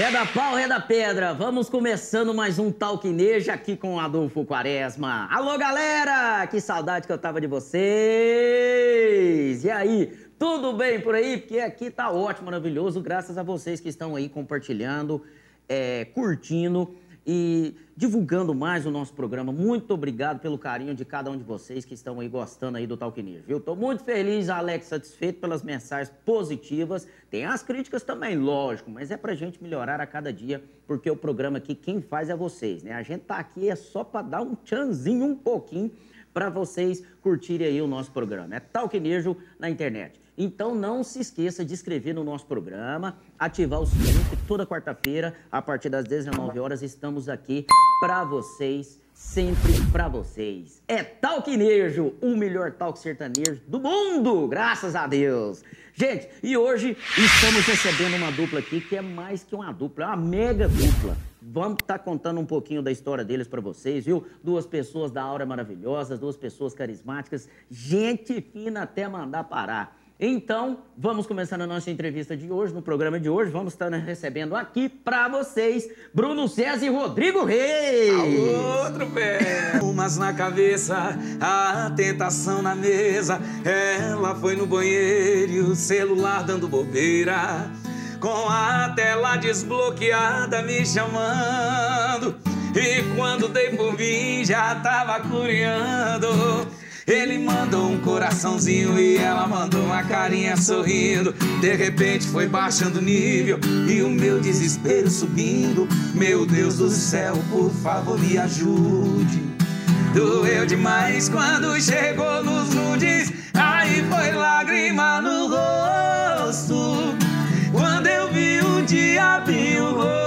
É da pau, é da pedra. Vamos começando mais um Talquineja aqui com Adolfo Quaresma. Alô, galera! Que saudade que eu tava de vocês! E aí, tudo bem por aí? Porque aqui tá ótimo, maravilhoso, graças a vocês que estão aí compartilhando, é, curtindo e divulgando mais o nosso programa. Muito obrigado pelo carinho de cada um de vocês que estão aí gostando aí do Talquinejo, viu? Tô muito feliz, Alex, satisfeito pelas mensagens positivas. Tem as críticas também, lógico, mas é pra gente melhorar a cada dia, porque o programa aqui quem faz é vocês, né? A gente tá aqui é só para dar um tchanzinho um pouquinho para vocês curtirem aí o nosso programa. É Talquinejo na internet. Então não se esqueça de inscrever no nosso programa, ativar o sininho, que toda quarta-feira, a partir das 19 horas, estamos aqui para vocês, sempre para vocês. É Talquinejo, o melhor talk sertanejo do mundo, graças a Deus. Gente, e hoje estamos recebendo uma dupla aqui que é mais que uma dupla, é uma mega dupla. Vamos estar tá contando um pouquinho da história deles para vocês, viu? Duas pessoas da aura maravilhosa, duas pessoas carismáticas, gente fina até mandar parar. Então, vamos começar a nossa entrevista de hoje, no programa de hoje. Vamos estar recebendo aqui para vocês Bruno César e Rodrigo Reis. Outro pé. Umas na cabeça, a tentação na mesa. Ela foi no banheiro e o celular dando bobeira. Com a tela desbloqueada me chamando. E quando dei por mim, já tava curiando. Ele mandou um coraçãozinho e ela mandou uma carinha sorrindo. De repente foi baixando o nível e o meu desespero subindo. Meu Deus do céu, por favor me ajude. Doeu demais quando chegou nos nudes. Aí foi lágrima no rosto. Quando eu vi o diabinho roxo.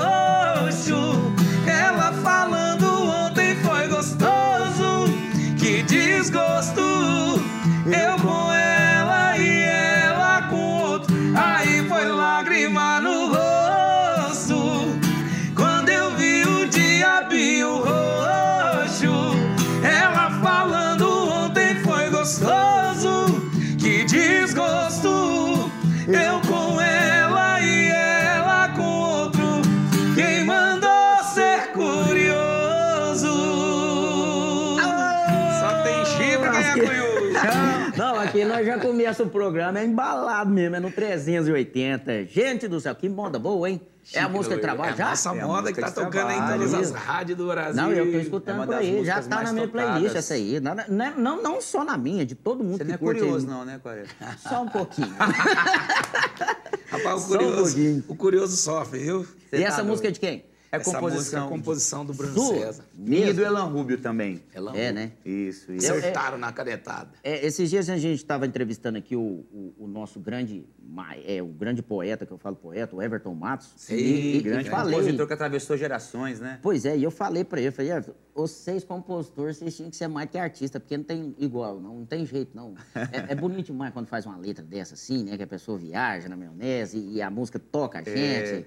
Começa o programa, é embalado mesmo, é no 380. Gente do céu, que moda boa, hein? É a música de trabalho é já? Essa É moda que tá tocando em trabalho. todas as rádios do Brasil. Não, eu tô É escutando uma por aí, já tá na minha playlist tocadas. essa aí. Não, não, não só na minha, de todo mundo Você que não é curioso, aí. não, né, Quaresma? Só um pouquinho. Rapaz, o um curioso, pouquinho. o curioso sofre, viu? e Você essa tá música é doido. de quem? É Essa música composição. é composição do Bruno Sua? César. E do Elan Rubio também. Ela É, né? Isso, isso. Acertaram na canetada. É, esses dias a gente estava entrevistando aqui o, o- o nosso grande, é, o grande poeta, que eu falo poeta, o Everton Matos. Sim, e, e, Grande e falei. compositor que atravessou gerações, né? Pois é, e eu falei pra ele, eu falei, Everton, vocês compositores, vocês tinham que ser mais que artista, porque não tem igual, não, não tem jeito, não. É, é bonito demais quando faz uma letra dessa assim, né, que a pessoa viaja na maionese e, e a música toca a gente. É,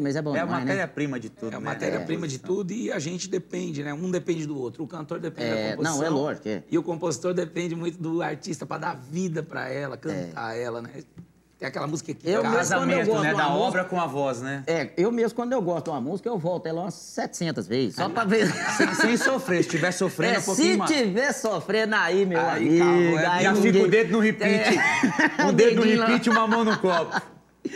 mas é bom É a né? matéria-prima de tudo, É a né? matéria-prima de tudo e a gente depende, né? Um depende do outro. O cantor depende É, da composição. não, é lógico, é. E o compositor depende muito do artista para dar vida para ela, cantar ela, né? Tem aquela música que Eu casa. Casamento, né? Da música- obra com a voz, né? É, eu mesmo, quando eu gosto de uma música, eu volto ela umas 700 vezes, só pra ver... Sem, sem sofrer. Se estiver sofrendo, É, um pouquinho se mais. tiver sofrendo aí, meu Aí, amigo... calma, aí já ninguém- fica o dedo no repeat. É. Um dedo no repeat e uma mão no copo.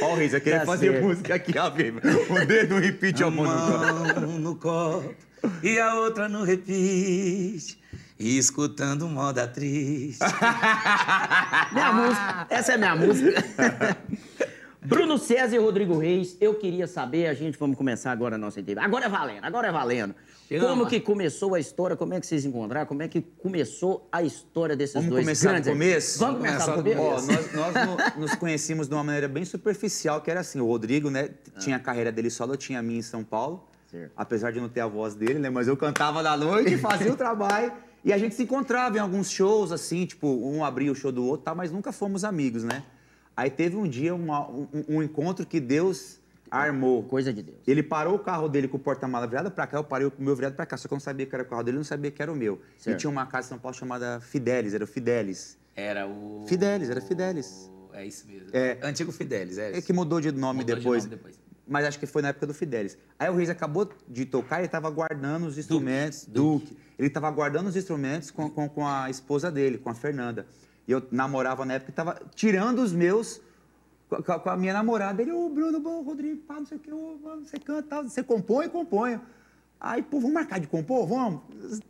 Ó o Riz, querer Tá fazer certo. música aqui, ó, baby. Um dedo no repeat uma mão no copo. mão no copo e a outra no repeat. E escutando moda triste. Minha música. Essa é minha música. Bruno César e Rodrigo Reis, eu queria saber, a gente vamos começar agora a nossa entrevista. Agora é valendo, agora é valendo. Chama. Como que começou a história? Como é que vocês encontraram? Como é que começou a história desses Vamos dois começar do grandes? começo? Vamos começar do começo? Ó, nós, nós no- nos conhecíamos de uma maneira bem superficial, que era assim, o Rodrigo, né, tinha a carreira dele solo, eu tinha a minha em São Paulo, Certo. apesar de não ter a voz dele, né, mas eu cantava da noite, fazia o trabalho, e a gente se encontrava em alguns shows, assim, tipo, um abria o show do outro, tá, mas nunca fomos amigos, né. Aí teve um dia uma- um, um encontro que Deus armou. Coisa de Deus. Ele parou o carro dele com o porta-mala virado pra cá, eu parei com o meu virado pra cá. Só que eu não sabia que era o carro dele, eu não sabia que era o meu. Certo. E tinha uma casa em São Paulo chamada Fidelis, era o Fidelis. Era o. Fidelis, era Fidelis. É isso mesmo. É. Antigo Fidelis, é. É que mudou de nome Mudou de depois. nome depois. mas acho que foi na época do Fidelis. Aí o Reis acabou de tocar e ele estava guardando os instrumentos. Duque. Ele estava guardando os instrumentos com, com, com a esposa dele, com a Fernanda. E eu namorava na época e estava tirando os meus com a, com a minha namorada. Ele, ô, Bruno, bom, Rodrigo, pá, não sei o que, mano, você canta, tal, você compõe, componho. Aí, pô, vamos marcar de compor? Vamos.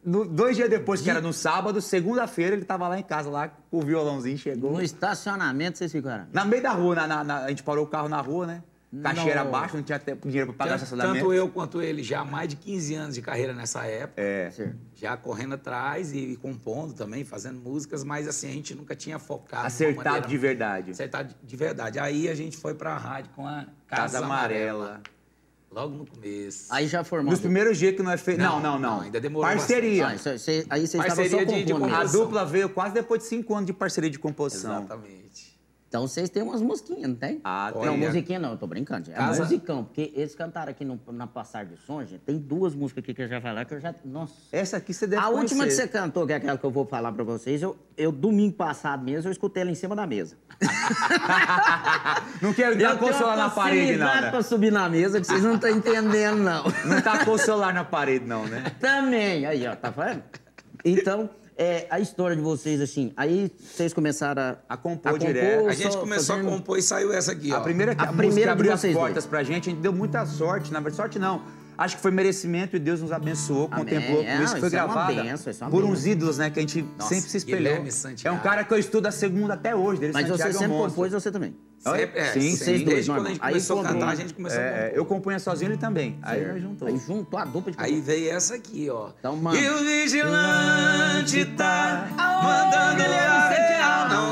No- dois dias depois, que era no sábado, segunda-feira, ele tava lá em casa, lá, com o violãozinho, chegou. No estacionamento vocês ficaram. Na meio da rua, na, na- na- a gente parou o carro na rua, né? Caixeira Não. abaixo, não tinha até dinheiro pra pagar Tanto, estacionamento. tanto eu quanto ele, já há mais de 15 anos de carreira nessa época. É. Certo. Já correndo atrás e, compondo também, fazendo músicas, mas assim, a gente nunca tinha focado. Acertado maneira- de verdade. Acertado de verdade. Aí a gente foi pra rádio com a Casa Amarela. Logo no começo. Aí já formou. Nos primeiros dias que nós fez. Não, Não, não, não. não, ainda demorou Parceria. Ah, isso- aí vocês estavam só Parceria de- de compondo. A composição. dupla veio quase depois de cinco anos de parceria de composição. Exatamente. Então vocês têm umas musiquinhas, não tem? Ah, tem. Não, musiquinha não, eu tô brincando. É Casa- musicão, porque eles cantaram aqui no- na passagem de som, gente. Tem duas músicas aqui que eu já falei que eu já. Nossa. Essa aqui você deve A última que conhecer. você cantou, que é aquela que eu vou falar pra vocês, eu, eu domingo passado mesmo, eu escutei ela em cima da mesa. Não quero dar com o celular na parede, não, facilidade né? pra subir na mesa que vocês não estão entendendo, não. Não tá com o celular na parede, não, né? Também. Aí, ó, tá vendo? Então, é, a história de vocês, assim, aí vocês começaram a... A compor direto. A gente só começou fazendo- a compor e saiu essa aqui, ó. A primeira, A a primeira abriu as portas pra gente, a gente deu muita sorte. Na verdade, sorte não. Acho que foi merecimento e Deus nos abençoou, Amém. contemplou. É, Por isso que foi é uma gravada benção, é por uns ídolos, né? Que a gente Nossa, sempre se espelhou. É um cara que eu estudo a segunda até hoje, dele Mas Santiago você é um sempre monstro. compôs, você também. Sempre, é, Sim, sim, vocês dois, Desde quando a gente. Aí começou a cantar, a gente começou a É, compor. eu compunha sozinho, ele também. Aí nós juntou. Aí juntou a dupla de Aí veio essa aqui, ó. Então, mano. E o vigilante tá mandando a real. Não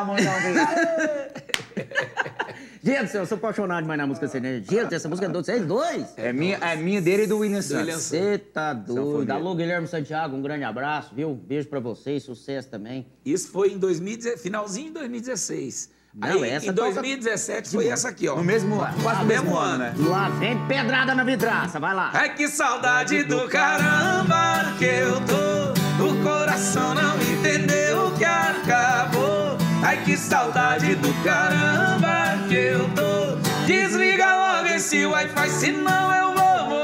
a mão e um beijo. Gente do céu, eu sou apaixonado demais na música sertaneja. Gente, essa música é de vocês dois? É minha, é minha dele e do William William Santos. Você tá doido. Alô, Guilherme Santiago, um grande abraço, viu? Beijo pra vocês, sucesso também. Isso foi em 2016, finalzinho de 2016. Não, Aí, essa em toca- 2017 foi essa aqui, ó. No mesmo, quase no mesmo ano, né? Lá vem pedrada na vidraça, vai lá. Ai que saudade do caramba que eu tô. O coração não entendeu que acabou. Ai que saudade do caramba que eu tô. Desliga logo esse Wi-Fi, senão eu vou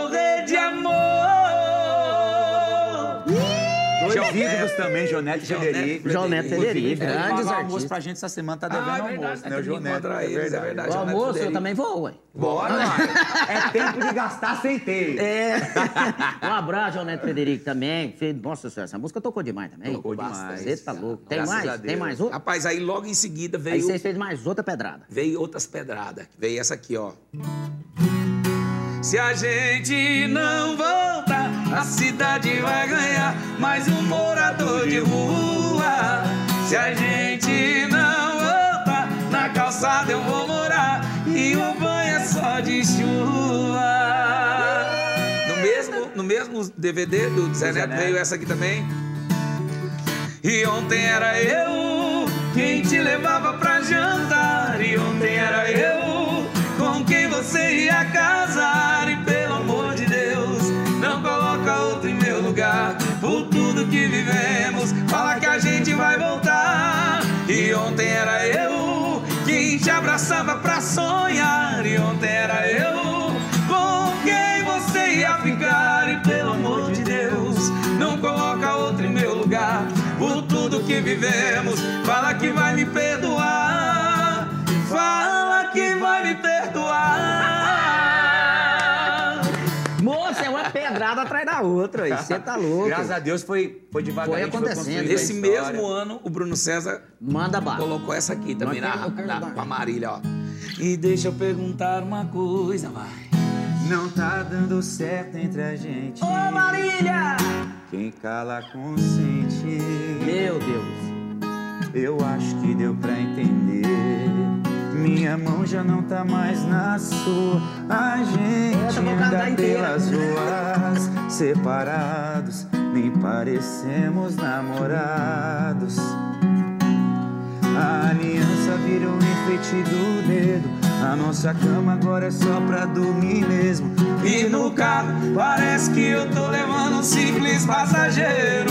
ídolos também, Jonete e Jonete Federico. Federico, grandes pagou almoço artistas. pra gente essa semana, tá devendo Ah, é almoço, verdade, né? O Jonete. eles, é verdade. O almoço eu Federico. também vou, ué. Bora, mano. É tempo de gastar sem ter. É. um abraço, João Neto Federico também. Nossa senhora, essa música tocou demais também. Tocou demais. Você tá louco. Tem mais? Tem mais outra? Rapaz, aí logo em seguida Aí veio, vocês fez mais outra pedrada. veio outras pedradas. Veio essa aqui, ó. Se a gente não voltar, a cidade vai ganhar mais um morador de rua. Se a gente não voltar, na calçada eu vou morar e o banho é só de chuva. No mesmo, no mesmo DVD do Zé Neto Neto. veio essa aqui também. E ontem era eu quem te levava pra jantar. E ontem era eu com quem você ia casar. E abraçava pra sonhar. E ontem era eu com quem você ia ficar. E pelo amor de Deus, não coloca outro em meu lugar. Por tudo que vivemos, outra. aí. Você tá louco. Graças a Deus foi, foi devagar. Foi acontecendo. Nesse história. mesmo ano, o Bruno César Manda colocou essa aqui também na, na, a Marília, ó. E deixa eu perguntar uma coisa, vai. Não tá dando certo entre a gente. Ô, Marília! Quem cala consente. Meu Deus. Eu acho que deu pra entender. Minha mão já não tá mais na sua. A gente anda inteira. pelas ruas separados. Nem parecemos namorados. A aliança virou um enfeite do dedo. A nossa cama agora é só pra dormir mesmo. E no carro parece que eu tô levando um simples passageiro.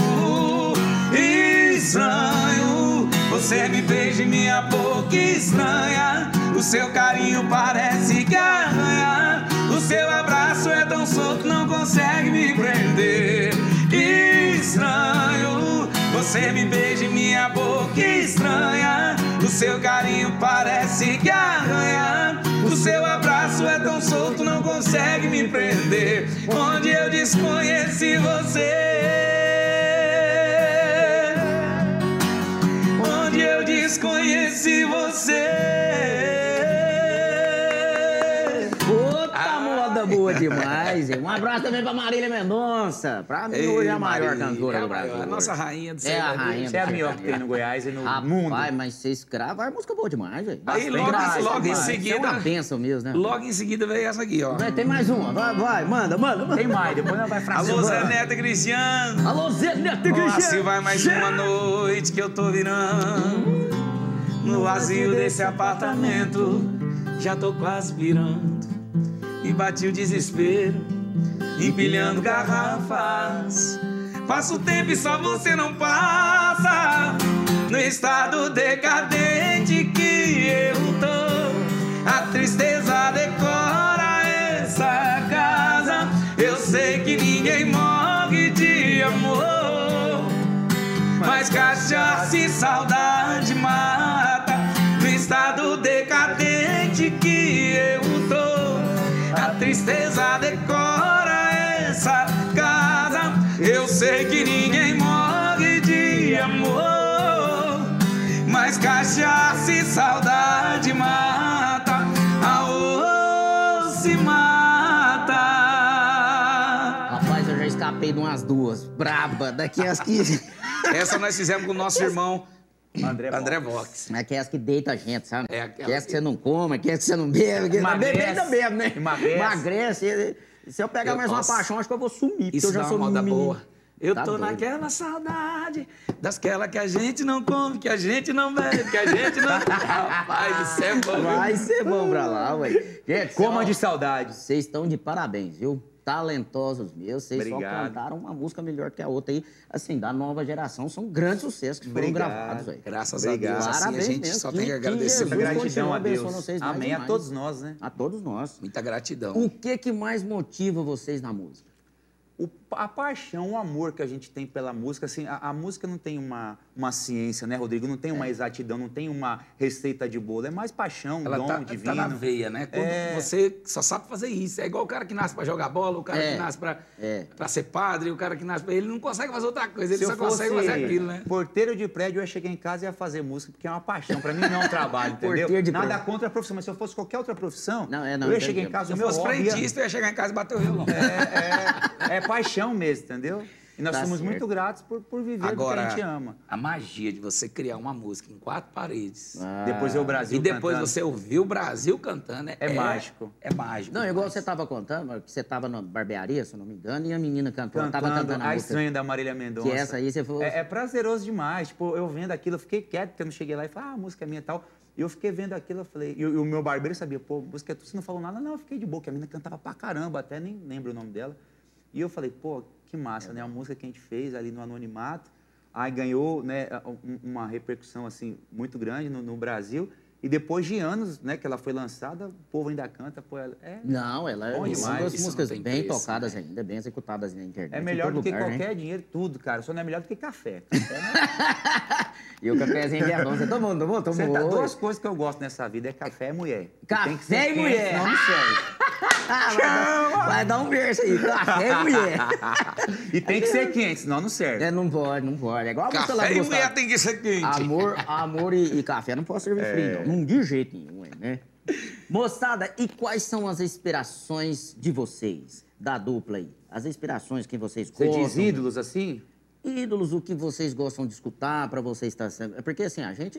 Estranho, você me beija em minha boca estranha. O seu carinho parece que arranha. O seu abraço é tão solto, não consegue me prender. Estranho, você me beija em minha boca estranha. O seu carinho parece que arranha. O seu abraço é tão solto, não consegue me prender. Onde eu desconheci você. Abraço também pra Marília Mendonça. Pra mim, hoje é a maior Marília, cantora é do Brasil. a nossa rainha do É a rainha Você é a melhor que tem no Goiás e no Rapaz, mundo. mas você escrava, é música boa demais, velho. Aí, logo- graça, logo em seguida- É uma benção mesmo, né? Logo em seguida veio essa aqui, ó. Vai, tem mais uma. Vai, vai, manda, manda, manda. Tem mais, depois não vai francês. Alô, Zé Neto e Cristiano. Alô, Zé Neto Cristiano. se vai mais uma noite que eu tô virando No vazio desse apartamento Já tô quase virando E bati o desespero Empilhando garrafas. Passa o tempo e só você não passa. No estado decadente que eu tô A tristeza decora essa casa. Eu sei que ninguém morre de amor mas cachaça e saudade tristeza decora essa casa Eu sei que ninguém morre de amor Mas cachaça e saudade mata Aô, se mata Rapaz, eu já escapei de umas duas. Braba, daqui as que. Essa nós fizemos com o nosso irmão André André Vox. Aquelas que deita a gente, sabe? É Aquelas que que- você não come, aquelas que você não bebe. Que... Emagrece. Bebe ainda bebe, né? Emagrece. Emagrece. Se eu pegar Eu- mais nossa. uma paixão, acho que eu vou sumir. porque Isso eu já sou uma moda menino. boa. Eu Tá tô doido. naquela saudade, dasquela que a gente não come, que a gente não bebe, que a gente não. Rapaz, isso é bom. Vai ser bom pra lá, ué. Gente, Coma de saudade. Vocês estão de parabéns, viu? Talentosos meus. Vocês só Obrigado. cantaram uma música melhor que a outra aí. Assim, da nova geração. São grandes sucessos que foram Obrigado. gravados, velho. Graças Obrigado. a Deus, assim, a Parabéns gente mesmo. só tem que agradecer. Muito. Gratidão a Deus. Amém. A todos nós, né? A todos nós. Muita gratidão. O que que mais motiva vocês na música? O- a paixão, o amor que a gente tem pela música, assim, a, a música não tem uma, uma ciência, né, Rodrigo? Não tem uma É. exatidão, não tem uma receita de bolo. É mais paixão, Ela dom tá, divino. tá na veia, né? Quando É. você só sabe fazer isso. É igual o cara que nasce pra jogar bola, o cara É. que nasce pra, É. pra ser padre, o cara que nasce pra... Ele não consegue fazer outra coisa, ele Se só consegue fazer aquilo, né? porteiro de prédio, eu ia chegar em casa e ia fazer música, porque é uma paixão. Pra mim não é um trabalho, entendeu? Porteiro de Nada prédio. contra a profissão, mas se eu fosse qualquer outra profissão, Não, é, não, eu ia chegar em casa, Se o eu meu fosse hobby ia- eu ia chegar em casa e bater o violão. é, é, é paixão mesmo, entendeu? E nós Tá somos certo. muito gratos por, por viver do que Agora, a gente ama. a magia de você criar uma música em quatro paredes Depois é o Brasil e depois cantando. você ouvir o Brasil cantando, é, É mágico. É mágico. Não, igual demais. você tava contando, que você tava na barbearia, se eu não me engano, e a menina cantou, Cantando, tava cantando a a estranha da Marília Mendonça. Que essa aí você falou. É, é prazeroso demais. Tipo, eu vendo aquilo, eu fiquei quieto, porque eu não cheguei lá e falei, ah, a música é minha e tal. E eu fiquei vendo aquilo, eu falei, e, o- e o meu barbeiro sabia, pô, música é tu, você não falou nada? Não, eu fiquei de boa, que a menina cantava pra caramba, até nem lembro o nome dela. E eu falei, pô, que massa, né? A música que a gente fez ali no Anonimato. Aí ganhou né, um- uma repercussão assim muito grande no, no Brasil. E depois de anos né, que ela foi lançada, o povo ainda canta. Pô, ela- é, Não, ela é Bom demais, isso músicas bem preço, tocadas né? ainda, bem executadas na internet. é melhor do que lugar, né? qualquer dinheiro, tudo, cara. Só não é melhor do que café. Café não E o cafezinho é. Você tomou, não tomou? Você Tomou. tá, duas coisas que eu gosto nessa vida é café e mulher. Café e mulher. Não serve. Ah, vai, dar, vai dar um verso aí. Café, mulher. E tem que ser quente, senão não serve. É, não pode, não pode. É igual a lá Café e mulher tem que ser quente. Amor, amor e, e café não pode servir frio, não. Não de jeito nenhum, é, né? Moçada, e quais são as inspirações de vocês? da dupla aí? As inspirações que vocês Você gostam? diz ídolos assim? Ídolos, o que vocês gostam de escutar para vocês estar sempre. É porque assim, a gente,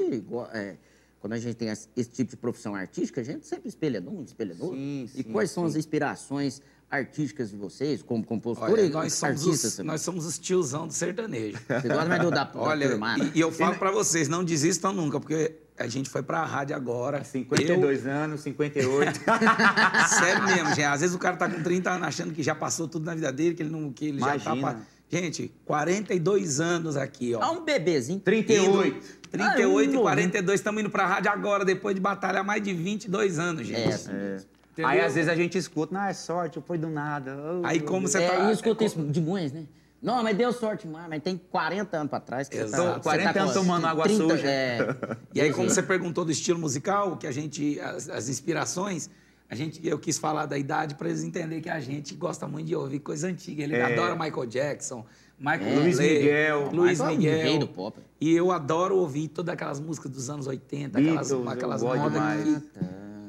é, quando a gente tem esse tipo de profissão artística, a gente sempre espelha num, espelha no outro. Sim, E sim, quais são as inspirações artísticas de vocês, como compositor Olha, e nós somos, artistas os, também? nós somos os tiozão do sertanejo. Você gosta mais do da, da Olha, turmada? e, e eu falo pra vocês, não desistam nunca, porque a gente foi pra rádio agora. 52 anos, 58. Eu, sério mesmo, gente. Às vezes o cara tá com 30 anos achando que já passou tudo na vida dele, que ele não que ele já tá Gente, 42 anos aqui, ó. Ah, um bebezinho. 38. Indo- 38 Ah, e um 42, estamos indo pra rádio agora, depois de batalhar mais de 22 anos, gente. É, assim mesmo. Entendeu? Aí às vezes a gente escuta, não, é sorte, foi do nada. Oh, Aí como você É, tá... e escuta isso de Guens, né? Não, mas deu sorte, mas mas tem 40 anos pra trás. Que você Exato. tá, você 40 tá anos com tomando água 30, suja. É, E aí, como você perguntou do estilo musical, que a gente, as, as inspirações, a gente, eu quis falar da idade para eles entenderem que a gente gosta muito de ouvir coisa antiga. Ele É. adora Michael Jackson, Michael É. Luiz Miguel. Luiz é Miguel. do pop. E eu adoro ouvir todas aquelas músicas dos anos 80, aquelas, Beatles, aquelas modas que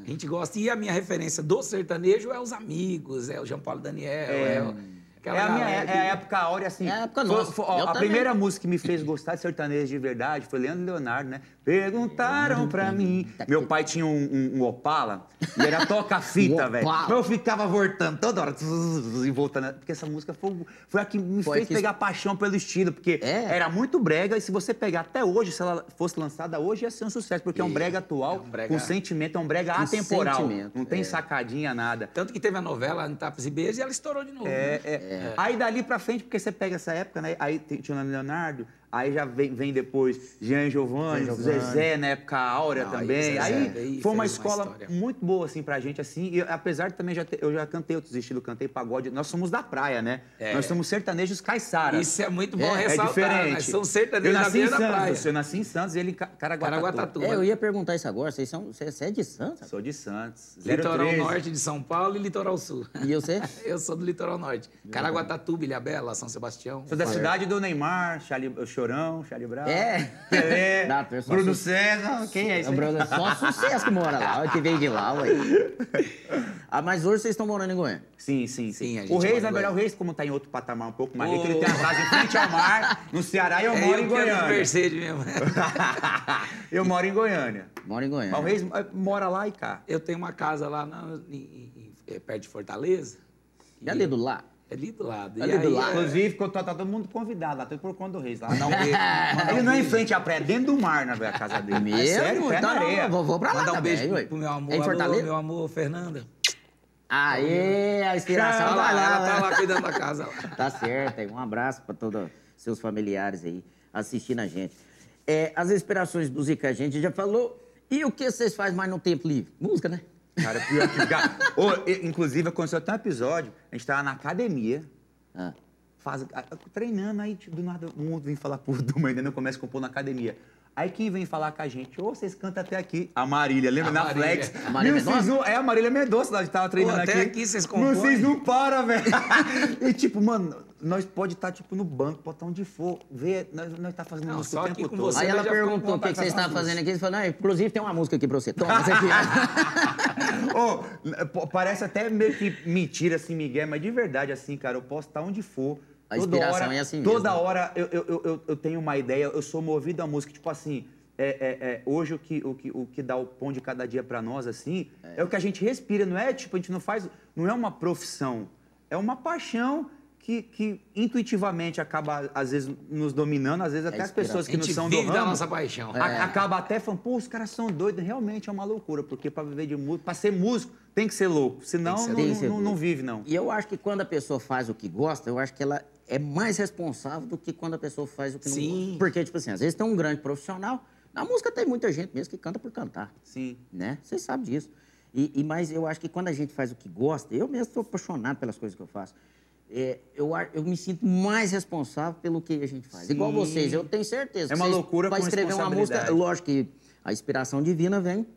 a gente gosta. E a minha referência do sertanejo é os amigos, é o João Paulo Daniel, é, o- aquela É a, minha, é a época áurea, assim. É a época Foi- nossa. foi- ó, Eu a também. primeira música que me fez gostar de sertanejo de verdade foi Leandro Leonardo, né? Perguntaram pra mim. Meu pai tinha um, um- um Opala e era toca-fita, velho. Eu ficava voltando toda hora e voltando. Porque essa música foi, foi a que me Foi fez que- pegar paixão pelo estilo. Porque É. era muito brega e se você pegar até hoje, se ela fosse lançada hoje, ia ser um sucesso. Porque é um brega atual, É um brega- com sentimento, é um brega Com atemporal. sentimento, Não tem é. sacadinha, nada. Tanto que teve a novela Tapas e Beijos e ela estourou de novo. né? É, é. Aí dali pra frente, porque você pega essa época, né? Aí tinha o Leonardo, aí já vem, vem depois Jean Giovanni, Jean Giovanni. Zezé, na época áurea Não, também. aí Aí, Zezé aí foi uma fez uma escola história. muito boa, assim, pra gente, assim. E apesar de também já ter- eu já cantei outros estilos, cantei pagode. Nós somos da praia, né? É. Nós somos sertanejos caiçara. Isso é muito bom é, ressaltar. diferente. Nós somos eu sertanejos da nasci em da praia. Santos, eu nasci em Santos e ele em Ca- Caraguatatuba. Caraguatatuba. É, eu ia perguntar isso agora. Vocês são, você, você é de Santos? Sou de Santos. Litoral 013. Norte de São Paulo e Litoral Sul. E você? Eu sou do Litoral Norte. Caraguatatuba, Ilhabela, São Sebastião. Sou da cidade do Neymar, Charlie, Chorão, Charlie Brown. É. Pelé, pessoal, Bruno su- César. Quem é esse? É? Bruno, só sucesso que mora lá, que veio de lá, ué. Ah, mas hoje vocês estão morando em Goiânia. Sim, sim, Sim, sim. a gente o Reis, na verdade, o. Reis, como tá em outro patamar um pouco mais rico, ele tem a casa em frente ao mar, no Ceará, e eu É moro eu em Goiânia. Mercedes mesmo. eu moro em Goiânia. Mora em Goiânia. Mas o Reis eh, mora lá e cá. Eu tenho uma casa lá na- em- em- é, perto de Fortaleza. E ali do lado? É ali do lado. Ali E do aí, lado. é- Inclusive, quando tá, tá todo mundo convidado lá, tudo por conta do Reis. Lá, um beijo. ele não é em frente à praia, é dentro do mar, na verdade, a casa dele. Mesmo? É sério, pé Então, na areia. Vou, vou pra lá Mandar um também, beijo ué. pro, pro meu amor. É em Alô, Fortaleza? meu amor, Fernanda. Aê, a inspiração Olha vai lá, lá. ela tá né? lá cuidando da casa. Lá. Tá certo, aí. um abraço para todos seus familiares aí assistindo a gente. É, as inspirações do Zica a gente já falou. E o que vocês fazem mais no tempo livre? Música, né? Cara, pior que... E- inclusive, aconteceu até um episódio, a gente tava na academia, Ah. faz, treinando, aí tipo, do nada um mundo vem falar por Duma, ainda não começa a compor na academia. Aí quem vem falar com a gente, ô, vocês cantam até aqui. A Marília, lembra? A na Marília. Flex. A Marília Mendonça? não- É, a Marília Mendonça, nós tava treinando até aqui. aqui vocês compõem. Vocês não param, velho. e tipo, mano, nós pode estar, tipo, no banco, pode estar onde for, ver, nós, nós tá fazendo Não, música só o aqui tempo com todo. você. Aí ela perguntou o que, que estavam uma fazendo aqui. Você falou, não, inclusive tem uma música aqui pra você. Toma, essa aqui. Pô, parece até meio que mentira, assim, Miguel, mas de verdade, assim, cara, eu posso estar onde for. A toda inspiração hora, é assim Toda mesmo. hora eu, eu, eu- eu, eu tenho uma ideia, eu sou movido à música, tipo assim. é, é, é, hoje o que, o, que, o que dá o pão de cada dia pra nós, assim, é. o que a gente respira, não é tipo, a gente não faz. Não é uma profissão, é uma paixão que, que intuitivamente acaba, às vezes, nos dominando, às vezes até as inspiração. pessoas que não são do vive da ramo. nossa paixão. A- Acaba até falando, pô, os caras são doidos. Realmente é uma loucura, porque para viver de música, para ser músico, tem que ser louco. Senão ser não, não, não- não vive, não. E eu acho que quando a pessoa faz o que gosta, eu acho que ela é mais responsável do que quando a pessoa faz o que não Sim. gosta. Porque, tipo assim, às vezes tem um grande profissional. Na música tem muita gente mesmo que canta por cantar. Sim. né? Vocês sabem disso. E, e- mas eu acho que quando a gente faz o que gosta, eu mesmo estou apaixonado pelas coisas que eu faço. É, eu, eu me sinto mais responsável pelo que a gente faz. Sim. Igual vocês, eu tenho certeza. É uma loucura Para escrever uma música, lógico que a inspiração divina vem,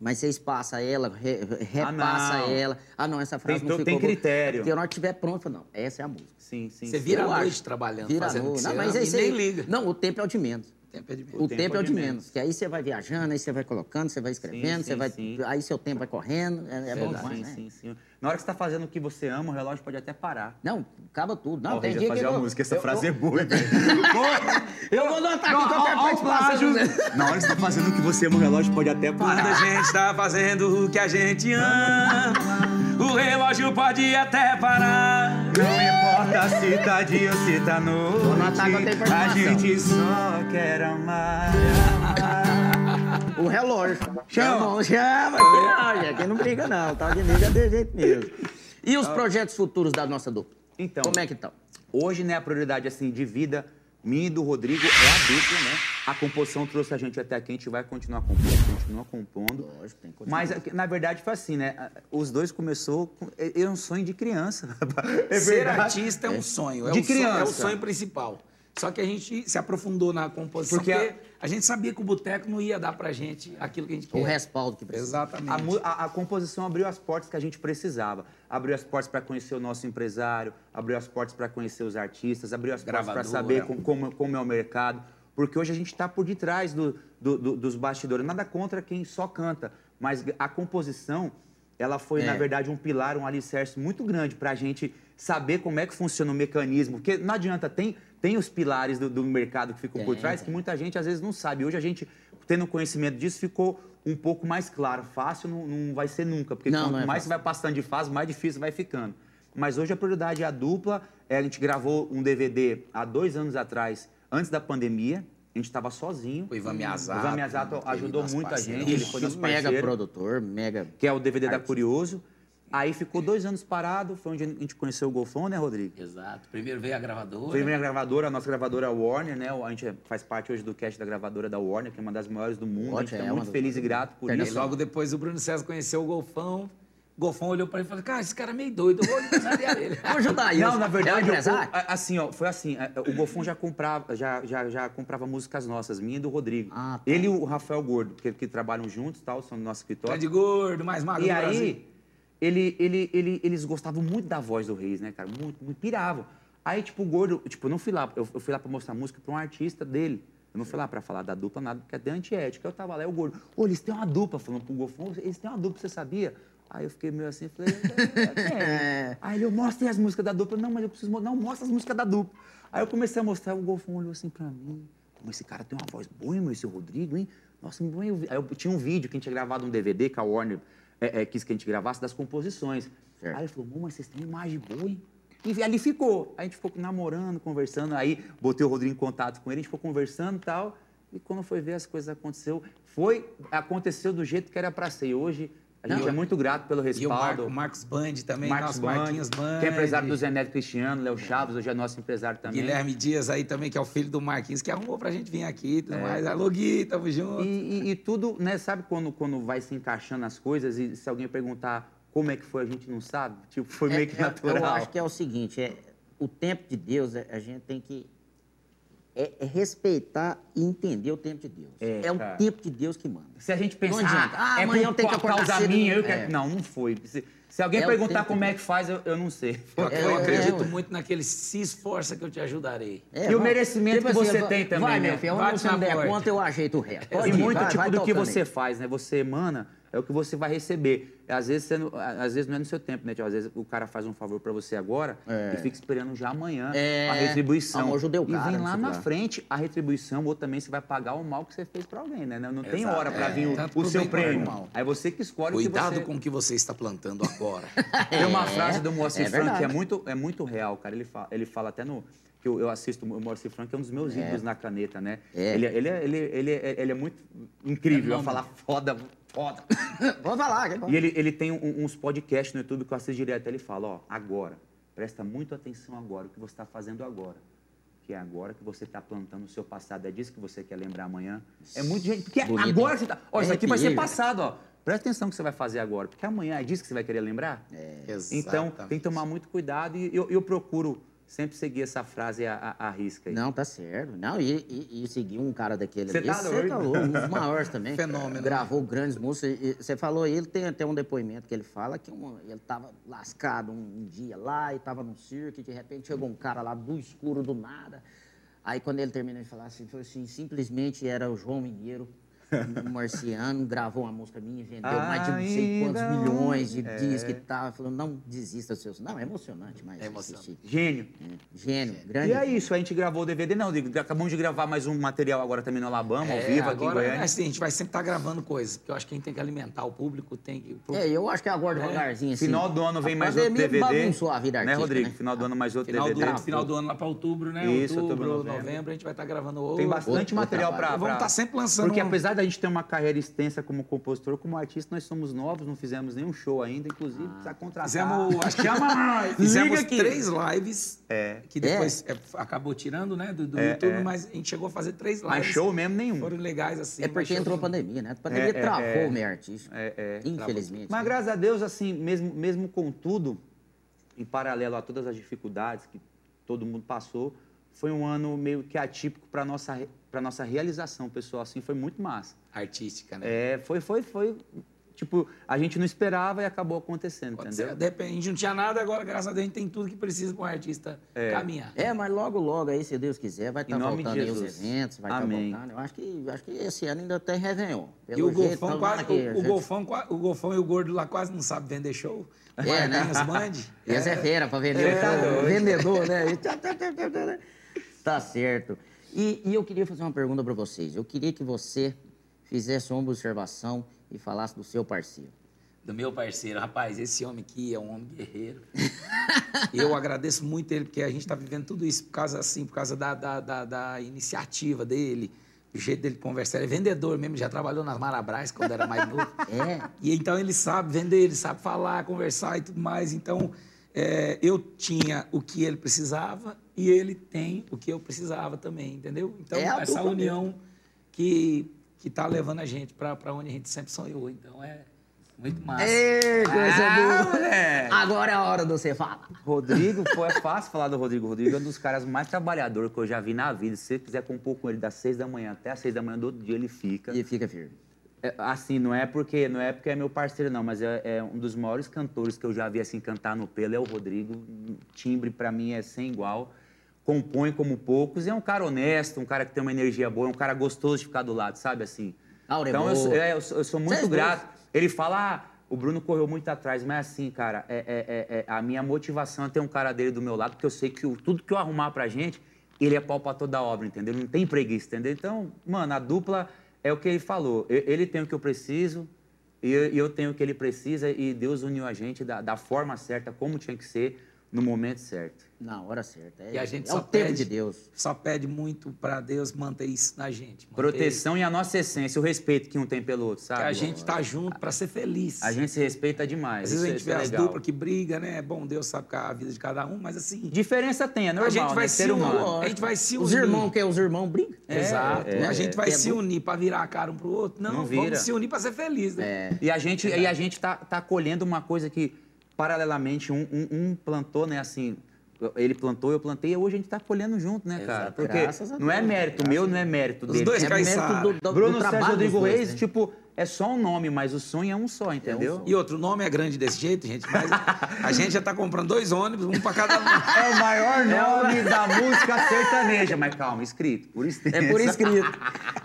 mas vocês passam ela, re, repassa não. ela. Ah, não, essa frase Tem não ficou tem boa. critério. Porque na hora que estiver pronto, eu falo, não, essa é a música. Sim, sim. Você sim. vira Eu a noite acho. trabalhando, Vira a fazendo o noite. você Não, mas é e isso nem aí. liga. Não, o tempo é o de menos. Tempo é de O, tempo, é o de menos. Que aí você vai viajando, aí você vai colocando, você vai escrevendo, sim, você vai. sim. Aí seu tempo vai correndo. É, é bom demais, Sim, né? sim, sim. Na hora que você tá fazendo o que você ama, o relógio pode até parar. Não, acaba tudo. Não, Ó, tem dia já que fazer eu... uma música, essa eu- frase é eu, boa, velho. eu vou notar Ó, qualquer participação. plágio. Na hora que você tá fazendo o que você ama, o relógio pode até Quando parar. a gente tá fazendo o que a gente ama, o relógio pode até parar. Não importa se tá dia ou se tá noite. Que a gente só quer amar. O relógio. Chama. Chama. Aqui não, gente. Aqui não briga, não. Tá de liga é de jeito mesmo. E os projetos futuros da nossa dupla? Então. Como é que estão? Hoje, né, a prioridade assim de vida minha e do Rodrigo é a dupla, né? A composição trouxe a gente até aqui, a gente vai continuar compondo, continua compondo. Lógico, tem que continuar. Mas, na verdade, foi assim, né? Os dois começou... Com... É um sonho de criança. É Ser artista é um sonho, é, De o sonho, é o criança. sonho principal. Só que a gente se aprofundou na composição, Porque porque, a- gente sabia que o boteco não ia dar pra gente aquilo que a gente O queria. respaldo que precisa. Exatamente. A, a- a composição abriu as portas que a gente precisava. Abriu as portas para conhecer o nosso empresário, abriu as portas para conhecer os artistas, abriu as portas para Gravadora. saber com- como, como é o mercado. Porque hoje a gente está por detrás do- do- do- dos bastidores. Nada contra quem só canta, mas a composição, ela foi, É. na verdade, um pilar, um alicerce muito grande para a gente saber como é que funciona o mecanismo. Porque não adianta, tem, tem os pilares do, do mercado que ficam por Tem, trás que muita gente às vezes não sabe. Hoje a gente, tendo conhecimento disso, ficou um pouco mais claro. Fácil não, não vai ser nunca, porque Não, quanto não é mais você vai passando de fase, mais difícil vai ficando. Mas hoje a prioridade é a dupla. É, a gente gravou um DVD há dois anos atrás, antes da pandemia. A gente estava sozinho. O Ivan Miyazato, O Ivan Miyazato ajudou muito a gente. Ele foi nosso mega produtor, mega. que é o DVD da Curioso. Aí ficou dois anos parado, foi onde a gente conheceu o Golfão, né, Rodrigo? Exato. Primeiro veio a gravadora. Foi a minha gravadora, a nossa gravadora Warner, né? A gente faz parte hoje do cast da gravadora da Warner, que é uma das maiores do mundo. a gente Ótimo, está é muito feliz e grato por isso. logo depois o Bruno César conheceu o Golfão. Golfão olhou pra ele e falou: Cara, esse cara é meio doido, eu vou empresariar ele. Vamos ajudar isso. Não, na É o verdade, eu- a- assim, ó, foi assim, a- o Golfão já comprava, já, já, já comprava músicas nossas, minha e do Rodrigo. Ah, tá. Ele e o Rafael Gordo, que, que trabalham juntos, tal, são do nosso escritório. de gordo, mais magro E aí, ele, ele, ele, eles gostavam muito da voz do Reis, né, cara? Muito, muito piravam. Aí, tipo, o Gordo, tipo, eu não fui lá, eu, eu fui lá pra mostrar música pra um artista dele. Eu não fui lá pra falar da dupla, nada, porque é até antiética. Eu tava lá, e o Gordo, ô, eles têm uma dupla, falando pro Golfão, eles têm uma dupla, você sabia? Aí eu fiquei meio assim, falei, é, quem é? Aí ele, eu mostrei as músicas da dupla. Não, mas eu preciso mostrar. Não, mostra as músicas da dupla. Aí eu comecei a mostrar, o Golfão olhou assim pra mim. Como esse cara tem uma voz boa, hein, meu, esse Rodrigo, hein? Nossa, me põe o vi-" Aí eu tinha um vídeo que a gente tinha gravado um DVD, que a Warner é, é, quis que a gente gravasse, das composições. Certo. Aí ele falou, "Mô, mas vocês têm imagem boa, hein? E ali ficou. Aí a gente ficou namorando, conversando. Aí botei o Rodrigo em contato com ele, a gente ficou conversando e tal. E quando foi ver as coisas aconteceu, foi, aconteceu do jeito que era pra ser. E hoje a gente Não. é muito grato pelo E o respaldo. Marco, Marcos Band também, Marcos nosso Band, Marquinhos Band. que é empresário do Zé Neto Cristiano, Léo Chaves, hoje é nosso empresário também. Guilherme Dias aí também, que é o filho do Marquinhos, que arrumou pra gente vir aqui e tudo mais. Alô, Gui, tamo junto. É. E, e- e tudo, né? Sabe quando, quando vai se encaixando as coisas e se alguém perguntar como é que foi, a gente não sabe? Tipo, foi meio que É, é, natural. Eu acho que é o seguinte, é, o tempo de Deus, é, a gente tem que é, é respeitar e entender o tempo de Deus. É, É, o tempo de Deus que manda. Se a gente pensar, adianta. Ah, é amanhã por, eu tenho que acordar causa cedo, minha, eu não- quero... é. Não, não foi. Se, se alguém É perguntar como é que faz, eu, eu não sei. Eu, É, eu é, acredito é, muito naquele se esforça que eu te ajudarei. É, E o vai. merecimento que você vai- tem também, Vai, né? meu filho, Bate onde você der conta, eu ajeito o resto. Pode E ir, muito vai, tipo vai do que você aí. faz, né? Você emana, é o que você vai receber. Às vezes, você não, às vezes não é no seu tempo, né? Tio? Às vezes o cara faz um favor pra você agora e fica esperando já amanhã É, a retribuição. amor judeu e cara, vem não lá na frente a retribuição, ou também você vai pagar o mal que você fez pra alguém, né? Não tem Exato. hora pra É, vir o- tanto o, seu prêmio. mal. Aí você que escolhe Cuidado o que você... com o que você está plantando agora. Tem uma É, frase do Moacir é Frank que é muito, é muito real, cara. Ele fala, ele fala até no. Que eu, eu assisto o Moacir Frank, é um dos meus ídolos na caneta, né? É. Ele, ele, é- ele, ele, é- ele é muito incrível. Eu Fenômeno. falar foda, foda. Vamos falar. é. E ele, ele tem um- uns podcasts no YouTube que eu assisto direto. Ele fala, ó, agora, presta muito atenção agora, o que você está fazendo agora. Que é agora que você está plantando o seu passado. É disso que você quer lembrar amanhã. É muito gente. Porque Bonito, agora você tá. Ó, isso aqui vai ser passado, ó. Presta atenção no que você vai fazer agora. Porque amanhã é disso que você vai querer lembrar. Então, tem que tomar muito cuidado e eu, eu procuro sempre seguir essa frase à, à, à risca. aí. Não, tá certo. Não, e, e, e seguir um cara daquele Cê ali. tá tá louco, um dos maiores também. Fenômeno. Gravou grandes músicas. Você falou, ele tem até um depoimento que ele fala que um- ele tava lascado um, um dia lá e tava num circo e de repente chegou um cara lá do escuro do nada. Aí quando ele terminou de falar assim, foi assim, simplesmente era o João Mineiro um marciano gravou uma música minha, vendeu mais de não sei quantos milhões de é. discos e tal. Falou, não desista dos seus. Não, é emocionante, mas É emocionante. assistir. Gênio. É, Gênio, grande. E é isso, a gente gravou o DVD, não, acabamos de gravar mais um material agora também no Alabama, ao É, vivo aqui em agora, Goiânia. assim, a gente vai sempre estar gravando coisas, porque eu acho que a gente tem que alimentar o público, tem que... É, eu acho que agora devagarzinho assim. Final do ano vem a mais outro DVD. bagunçou a vida né, artística, Rodrigo? né? Final do ano mais outro Final do, DVD. ano, final do ano lá para outubro, né? Isso, outubro, outubro, novembro. novembro. a gente vai estar gravando outro. Tem bastante outro material pra, Vamos estar sempre lançando Porque apesar da gente ter uma carreira extensa como compositor, como artista, nós somos novos, não fizemos nenhum show ainda, inclusive precisa contratar. Fizemos, acho que Chama nós! Fizemos aqui. três lives, É. que depois é, acabou tirando, né, do, do YouTube, mas a gente chegou a fazer três lives. Mas show mesmo nenhum. Foram legais, assim. É porque entrou a pandemia, né? A pandemia É, é, travou é. o meio artístico. É, é. Infelizmente. Mas né? graças a Deus, assim, mesmo, mesmo com tudo, em paralelo a todas as dificuldades que todo mundo passou, foi um ano meio que atípico para nossa para nossa realização pessoal, assim, foi muito massa. Artística, né? É, foi, foi, foi, tipo, a gente não esperava e acabou acontecendo, Pode entendeu? ser, depende, a gente não tinha nada, agora, graças a Deus, a gente tem tudo que precisa para um artista caminhar. É, mas logo, logo aí, se Deus quiser, vai estar de voltando aí os eventos, vai estar Amém. voltando. Eu acho que, acho que esse ano ainda tem Réveillon. E o Golfão, quase, o, o, gente- golfão, qua- o Golfão e o Gordo lá quase não sabem vender show. É, né? Os band. Esse é fera pra vender. É, tá o doido. vendedor, né? Tá certo. E, e eu queria fazer uma pergunta pra vocês. Eu queria que você fizesse uma observação e falasse do seu parceiro. do meu parceiro. Rapaz, esse homem aqui é um homem guerreiro. eu agradeço muito ele, porque a gente está vivendo tudo isso por causa, assim, por causa da, da, da, da iniciativa dele, o jeito dele conversar. Ele é vendedor mesmo, já trabalhou nas Marabras quando era mais novo. É. E então ele sabe vender, ele sabe falar, conversar e tudo mais. Então, é, eu tinha o que ele precisava e ele tem o que eu precisava também, entendeu? Então, É essa união que que está levando a gente para onde a gente sempre sonhou. Então, é muito massa. Ê, coisa Ah, boa. moleque. Agora é a hora de você falar. Rodrigo, pô, é fácil falar do Rodrigo. O Rodrigo é um dos caras mais trabalhadores que eu já vi na vida. Se você quiser compor com ele das seis da manhã até as seis da manhã do outro dia, ele fica. E fica firme. É, assim, não é porque não é porque é meu parceiro, não, mas é, é um dos maiores cantores que eu já vi assim cantar no pelo é o Rodrigo. O timbre pra mim é sem igual. Compõe como poucos e é um cara honesto, um cara que tem uma energia boa, é um cara gostoso de ficar do lado, sabe assim. Aura é então eu boa. sou, é, eu eu sou muito Vocês grato. Ele fala, ah, o Bruno correu muito atrás, mas assim, cara, é, é- é- é- a minha motivação é ter um cara dele do meu lado, porque eu sei que o- tudo que eu arrumar pra gente, ele é pau pra toda a obra, entendeu? Não tem preguiça, entendeu? Então, mano, a dupla é o que ele falou. Ele tem o que eu preciso, eu, e eu tenho o que ele precisa, e Deus uniu a gente da, da forma certa, como tinha que ser, no momento certo. Na hora certa. É, E a gente é só o tempo pede, de Deus. Só pede muito para Deus manter isso na gente. manter Proteção e a nossa essência, o respeito que um tem pelo outro, Que sabe? a gente tá junto para ser feliz. A gente se respeita demais. Às vezes a gente isso vê é as duplas que brigam, né? É bom, Deus sabe que a vida de cada um, mas assim. Diferença tem, é normal, a gente vai né? se Ser unir. humano. A gente vai se unir. Os irmãos, que é os irmãos, brincam. Exato. É, a gente vai é se unir para virar a cara um pro outro. Não, Não vamos se unir para ser feliz, né? É. E a gente, e a gente tá, tá colhendo uma coisa que, paralelamente, um, um- um plantou, né, assim, ele plantou, eu plantei, e hoje a gente tá colhendo junto, né, cara? Exato. Porque não é Deus, mérito meu, não é mérito Os dele. dois É mérito do, do, Bruno do Sérgio Rodrigo dois, Reis, né? tipo, é só um nome, mas o sonho é um só, entendeu? E outro, o nome é grande desse jeito, gente, mas a gente já tá comprando dois ônibus, um para cada um. É o maior nome da música sertaneja, mas calma, escrito, por extenso. É por escrito.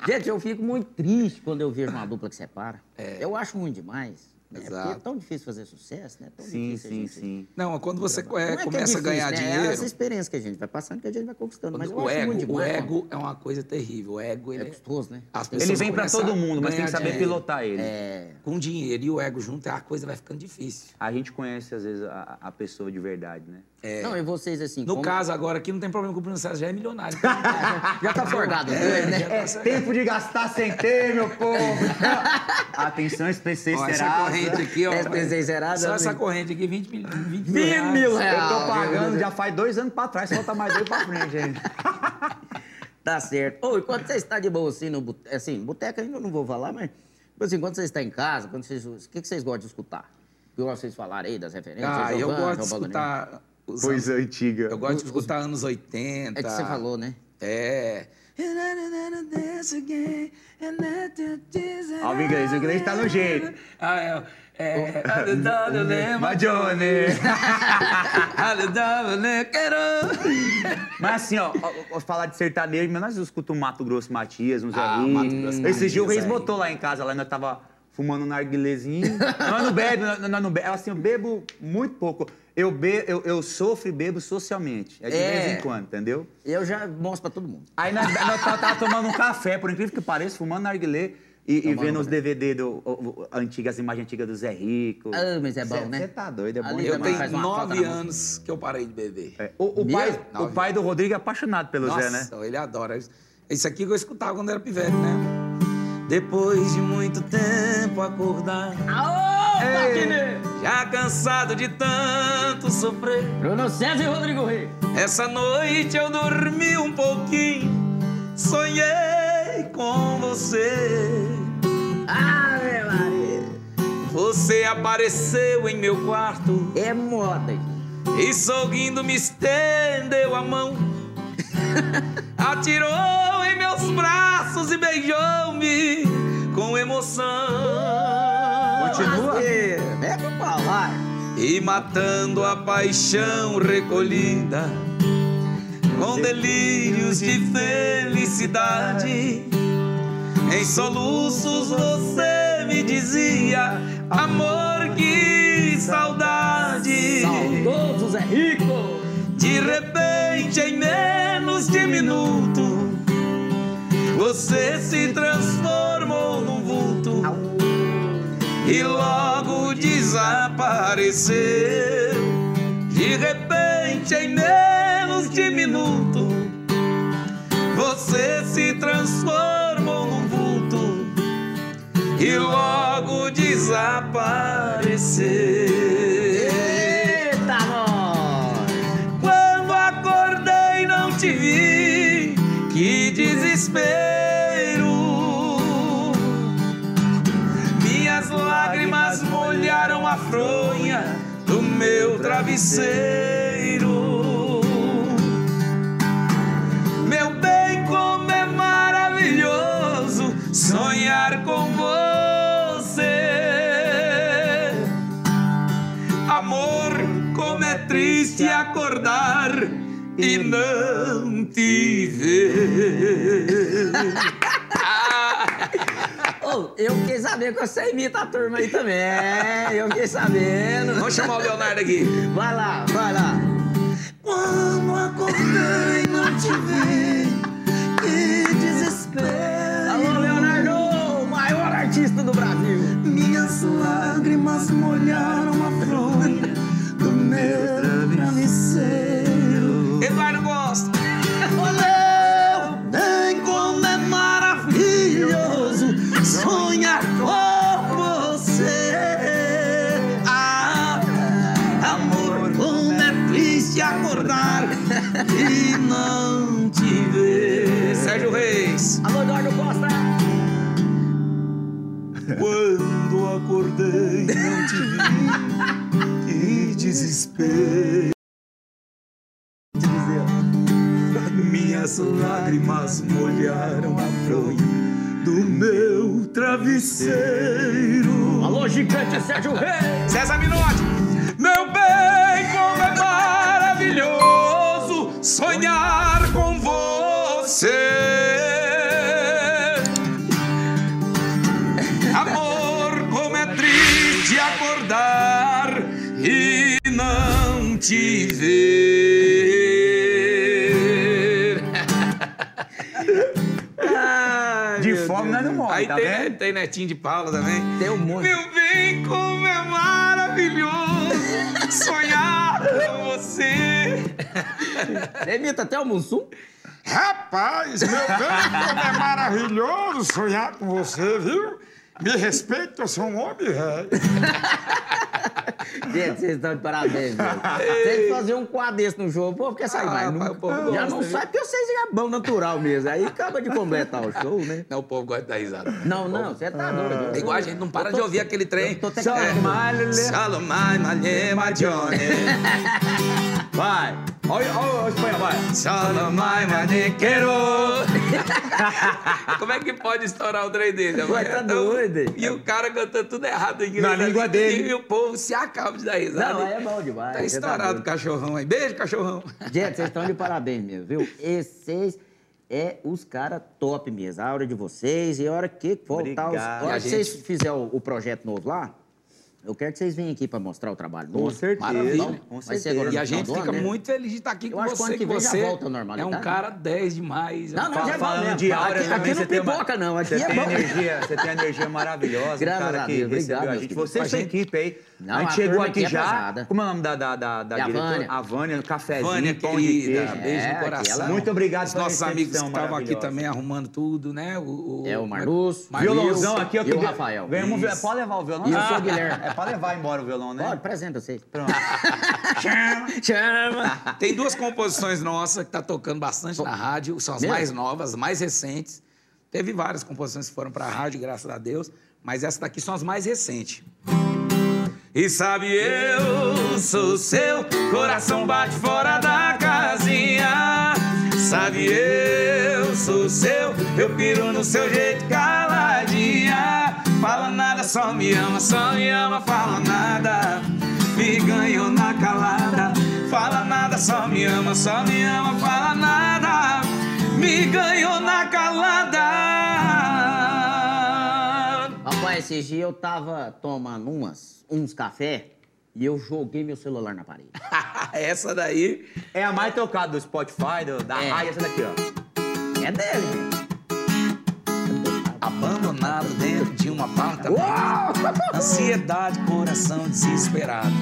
Gente, eu fico muito triste quando eu vejo uma dupla que separa. É. Eu acho ruim demais. Né? Exato. Porque é tão difícil fazer sucesso, né? Tão Sim, difícil a sim, gente- sim. Não, quando você é, Não é que é começa a ganhar difícil, né? É dinheiro, essa experiência que a gente vai passando que a gente vai conquistando. Mas o ego, muito o ego mano. é uma coisa terrível. O ego, ele É custoso, né? As pessoas Ele vem pra começam todo mundo, mas tem que saber dinheiro. pilotar ele. É. Com dinheiro e o ego junto, a coisa vai ficando difícil. A gente conhece, às vezes, a, a pessoa de verdade, né? Não, e vocês assim. No como- caso agora aqui, não tem problema que o Bruno César já é milionário. Já tá forgado, É, né? tá É tempo de gastar sem ter, meu povo! Atenção, especiais Ó, essa será. corrente aqui, ó. Essa presença zerada, Só essa corrente aqui, 20 mil, 20 mil 20 mil reais. reais. Eu tô pagando já faz dois anos pra trás, falta mais dois pra frente, gente. Tá certo. Ô, e quando você está de boa assim, no bute- assim, boteca ainda não vou falar, mas tipo assim, quando você está em casa, quando vocês, o que, que vocês gostam de escutar? Igual vocês falaram aí das referências. Ah, eu gosto de escutar... os Coisa anos- antiga. Eu gosto de escutar anos 80. É que você falou, né? É. Ó, o inglês, o inglês tá no jeito. Ah, é. É. Mas, Johnny. Mas assim, ó, ó, ó, falar de sertanejo, mas nós escutamos Mato Grosso Matias, uns Ah. Mato Grosso Esse dia o Reis botou lá em casa, lá nós tava fumando um narguilezinho. nós não bebe, nós, não bebe. Assim, eu bebo muito pouco. Eu, be, eu, eu sofro e bebo socialmente. É de É. vez em quando, entendeu? Eu já mostro pra todo mundo. Aí nós, nós tava, tava tomando um café, por incrível que pareça, fumando narguilé e, e vendo os. DVD, do, o- o- antigas, imagens antigas do Zé Rico. Ah, mas é bom, Cê- né? Você tá doido, é bom Ali Eu tenho nove anos que eu parei de beber. É, O, o pai, o pai do Rodrigo é apaixonado pelo Nossa, Zé, né? ele adora. Isso aqui que eu escutava quando era pivete, né? Depois de muito tempo acordar, Aô, Taquine! Já cansado de tanto sofrer. Bruno César e Rodrigo Rei. Essa noite eu dormi um pouquinho, sonhei com você. Ave Maria. Você apareceu em meu quarto É moda. e sorrindo me estendeu a mão. Atirou em meus braços e beijou-me com emoção. Continua? É pra falar. E matando a paixão recolhida com delírios de felicidade. Em soluços você me dizia: Amor, que saudade. Saudoso Zé Rico. De repente, em menos de minuto, você se transformou num vulto e logo desapareceu. De repente, em menos de minuto, você se transformou num vulto e logo desapareceu. Eita, nós. Quando acordei não te vi, que desespero. Travesseiro. Meu bem, como é maravilhoso sonhar com você. Amor, como é triste acordar e não te ver. Eu fiquei sabendo que você imita a turma aí também. É, eu fiquei sabendo. Vamos chamar o Leonardo aqui. Vai lá, vai lá. Quando acordei não te vi, que desespero. Alô, Leonardo, o maior artista do Brasil. Minhas lágrimas molharam a fronha do meu travesseiro. Eduardo desespero. Minhas lágrimas molharam a fronha do meu travesseiro. Alô, gigante Sérgio Reis. César Minotti. Tem, Netinho de Paula também. Tem um monte. Meu bem, como é maravilhoso sonhar com você. Imita até o Mussum. Rapaz, meu bem, como é maravilhoso sonhar com você, viu? Me respeita, eu sou um homem velho. Gente, vocês estão de parabéns, velho. Tem que fazer um quadro desse no jogo. O povo quer sair Ah, mais. rapaz, Não, o povo já gosta, não viu? sai porque vocês é bom natural mesmo. Aí acaba de completar o show, né? Não, o povo gosta de dar risada. Não, não, você tá doido. É igual a gente não para de ouvir aquele trem. Shalom, Malema, Johnny. Vai. Olha, olha, olha, Espanha, vai. Solo mai manequeiro. Como é que pode estourar o trem dele? Ué, tá Então, E o cara cantando tudo errado em inglês. Na língua dele. E o povo se acaba de dar risada. Não, é bom demais. Tá tá estourado o cachorrão aí. Beijo, cachorrão. Gente, vocês estão de parabéns mesmo, viu? Esses é os caras top mesmo. A hora de vocês e a hora que voltar os. A hora que gente- vocês fizerem o, o projeto novo lá, eu quero que vocês venham aqui para mostrar o trabalho. Com certeza. Maravilha. Com Vai certeza. agora E a no gente fica ano, né? muito feliz de estar aqui Eu com acho que você. que que vem já você volta à é um cara 10 demais. Não, não, já é falando mesmo. de aura aqui, também, aqui não você uma- pipoca, não. Aqui Você é tem, bom. energia, você tem energia maravilhosa, Graças um cara a que Deus, recebeu obrigado, a gente. Você e A sua equipe aí. Não, a gente a chegou aqui é já. pesada. Como é o nome da, da, da, da É a diretora? Vânia. A Vânia, cafezinho, Vânia, pão de querida, queijo. beijo É, no coração. Muito obrigado Os nossos amigos que estavam aqui também arrumando tudo, né? O, É o Marluz, Violãozão aqui, e que o Rafael. Pode levar o violão? E eu sou o Guilherme. Pra levar embora o violão, né? Pode, apresenta vocês. Pronto. Chama! Tem duas composições nossas que tá tocando bastante na rádio, são as Mesmo? mais novas, as mais recentes. Teve várias composições que foram pra rádio, graças a Deus, mas essas daqui são as mais recentes. E sabe, eu sou seu, coração bate fora da casinha. Sabe, eu sou seu, eu piro no seu jeito caladinha. Fala nada, só me ama, só me ama, fala nada. Me ganhou na calada. Fala nada, só me ama, só me ama, fala nada. Me ganhou na calada. Rapaz, esses dias eu tava tomando umas, uns café e eu joguei meu celular na parede. Essa daí É a mais tocada do Spotify, do- da É. essa daqui, ó. É dele, gente. Abandonado dentro de um apartamento. Ansiedade, coração desesperado.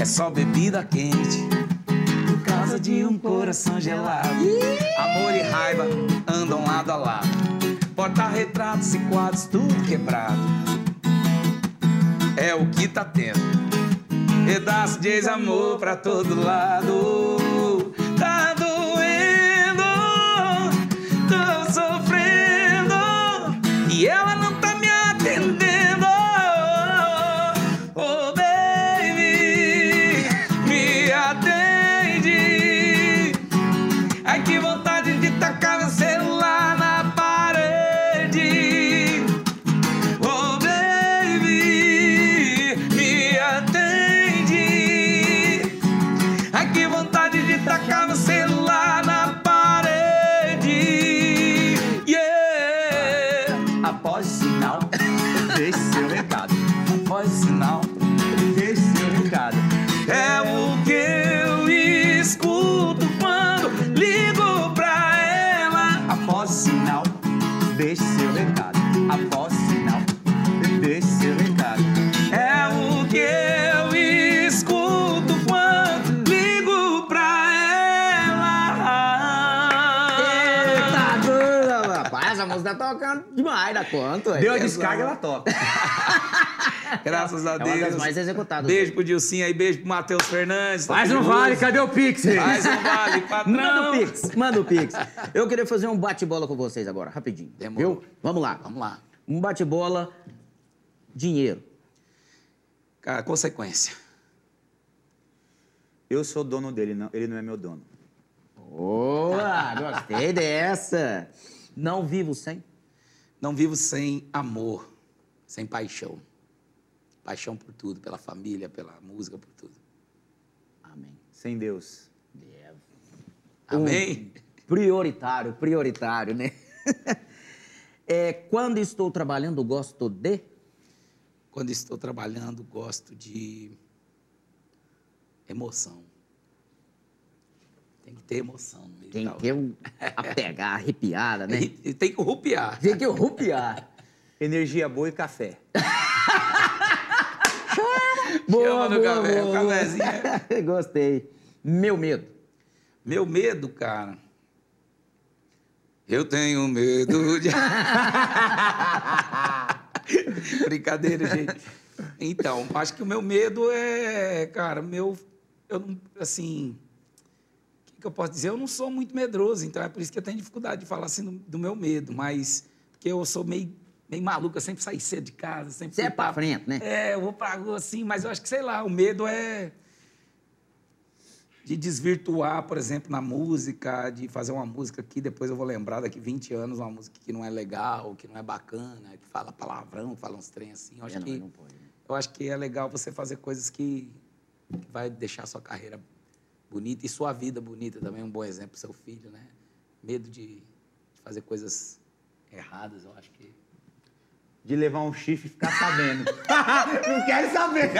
É só bebida quente. Por causa de um coração gelado. Amor e raiva andam lado a lado. Porta-retratos e quadros, tudo quebrado. É o que tá tendo. Pedaço de ex-amor pra todo lado. Tá ué. Deu a Pesado. descarga, ela toca. Graças a É uma Deus. das mais executadas. Beijo pro Dilcinho aí, beijo pro Matheus Fernandes. Mas não vale, cadê o Pix? Mais um vale, patrão. Manda o Pix, manda o Pix. Eu queria fazer um bate-bola com vocês agora, rapidinho. Demorou. Viu? Vamos lá. Vamos lá. Um bate-bola, dinheiro. Cara, consequência. Eu sou dono dele, não, ele não é meu dono. Boa, gostei dessa. Não vivo sem. Não vivo sem amor, sem paixão. Paixão por tudo, pela família, pela música, por tudo. Amém. Sem Deus. Amém? Prioritário, prioritário, né? É, quando estou trabalhando, gosto de. Quando estou trabalhando, gosto de emoção. Tem que ter emoção no meio Tem que um apegar, arrepiada, né? E- e Tem que rupiar. Tem que rupiar. Energia boa e café. Chama no café, o cafezinho Gostei. Meu medo. Meu medo, cara. Eu tenho medo de. Brincadeira, gente. Então, acho que o meu medo é, cara, meu. Eu não. Assim. Que, eu posso dizer? Eu não sou muito medroso, então é por isso que eu tenho dificuldade de falar assim do, do meu medo, mas. Porque eu sou meio, meio maluco, eu sempre saí cedo de casa, sempre. Você é pra frente, né? É, eu vou pra rua assim, mas eu acho que, sei lá, o medo é. de desvirtuar, por exemplo, na música, de fazer uma música que depois eu vou lembrar daqui 20 anos, uma música que não é legal, que não é bacana, que fala palavrão, que fala uns trem assim. Eu acho, É, não, que, não pode, né? eu acho que é legal você fazer coisas que, que vai deixar a sua carreira bonita e sua vida bonita também, um bom exemplo seu filho, né? Medo de fazer coisas erradas, eu acho que... De levar um chifre e ficar sabendo. não quero saber.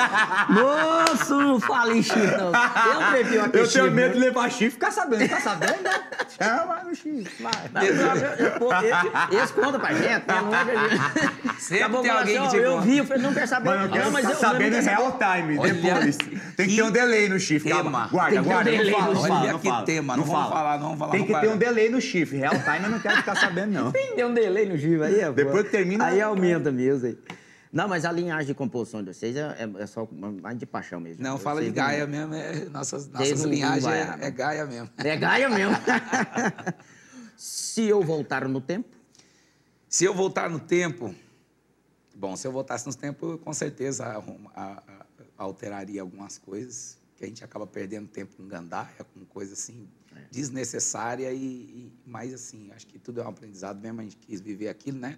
Moço, não fala em chifre, não. Eu prefiro aquele Eu tenho medo de né? levar chifre e ficar sabendo. Tá sabendo? né? Chama no chifre. Vai. Não, esse, esse conta pra gente, né? É que a gente- Sempre Acabou tem alguém assim, que te Eu vi, eu falei, não quero saber. Mano, eu quero não, mas eu, sabendo em real time. Depois. Tem que ter um delay no chifre. tema. Calma. Guarda, Tem que ter um guarda. delay não fala, no não chifre. fala, Olha não que fala. tema, não vamos falar, não vamos falar, Tem que ter um delay no chifre. Real time eu não quero ficar sabendo, não. Tem um delay no chifre aí, é Depois que termina- Aí aumenta mesmo. Aí. Não, mas a linhagem de composição de vocês é, é- é só mais de paixão mesmo. Não, fala de Gaia mesmo, é, nossas, nossas não- linhagens não é, não. é Gaia mesmo. É Gaia mesmo. Se eu voltar no tempo, Se eu voltar no tempo, bom, se eu voltasse no tempo, eu com certeza a- a- alteraria algumas coisas, que a gente acaba perdendo tempo com gandaia, com coisa assim desnecessária e, e mais assim, acho que tudo é um aprendizado mesmo, a gente quis viver aquilo, né?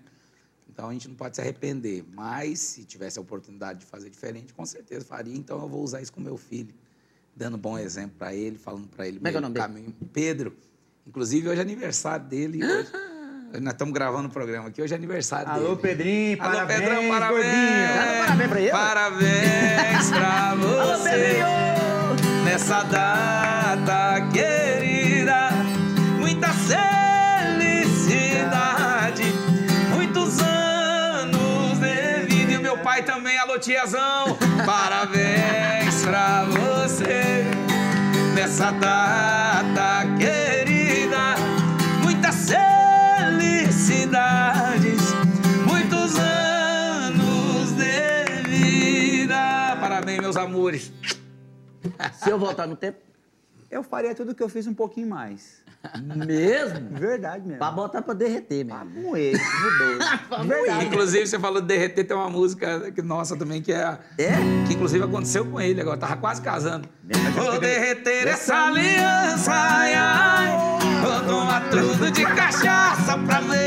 Então a gente não pode se arrepender, mas se tivesse a oportunidade de fazer diferente, com certeza faria. Então eu vou usar isso com meu filho, dando bom exemplo para ele, falando para ele Como é que é o meio nome do caminho. Pedro. Inclusive hoje é aniversário dele. Hoje, nós estamos gravando o programa aqui, hoje é aniversário dele. Alô, Pedrinho. Alô, Parabéns, Pedrão, parabéns. gordinho. Parabéns pra ele. Parabéns pra Alô, você Pedrinho! nessa data querida. Pai também, alô, tiazão. Parabéns pra você nessa data querida. Muitas felicidades, muitos anos de vida. Parabéns, meus amores. se eu voltar no tempo, Eu faria tudo que eu fiz um pouquinho mais. mesmo, Verdade mesmo. pra botar pra derreter Pra mesmo. moer, mudou. De verdade. Inclusive, você falou de derreter, tem uma música que, nossa também, que é. a- É? Que inclusive aconteceu com ele agora, tava quase casando. Vou derreter essa aliança, ai, ai. Vou tomar tudo de cachaça pra ver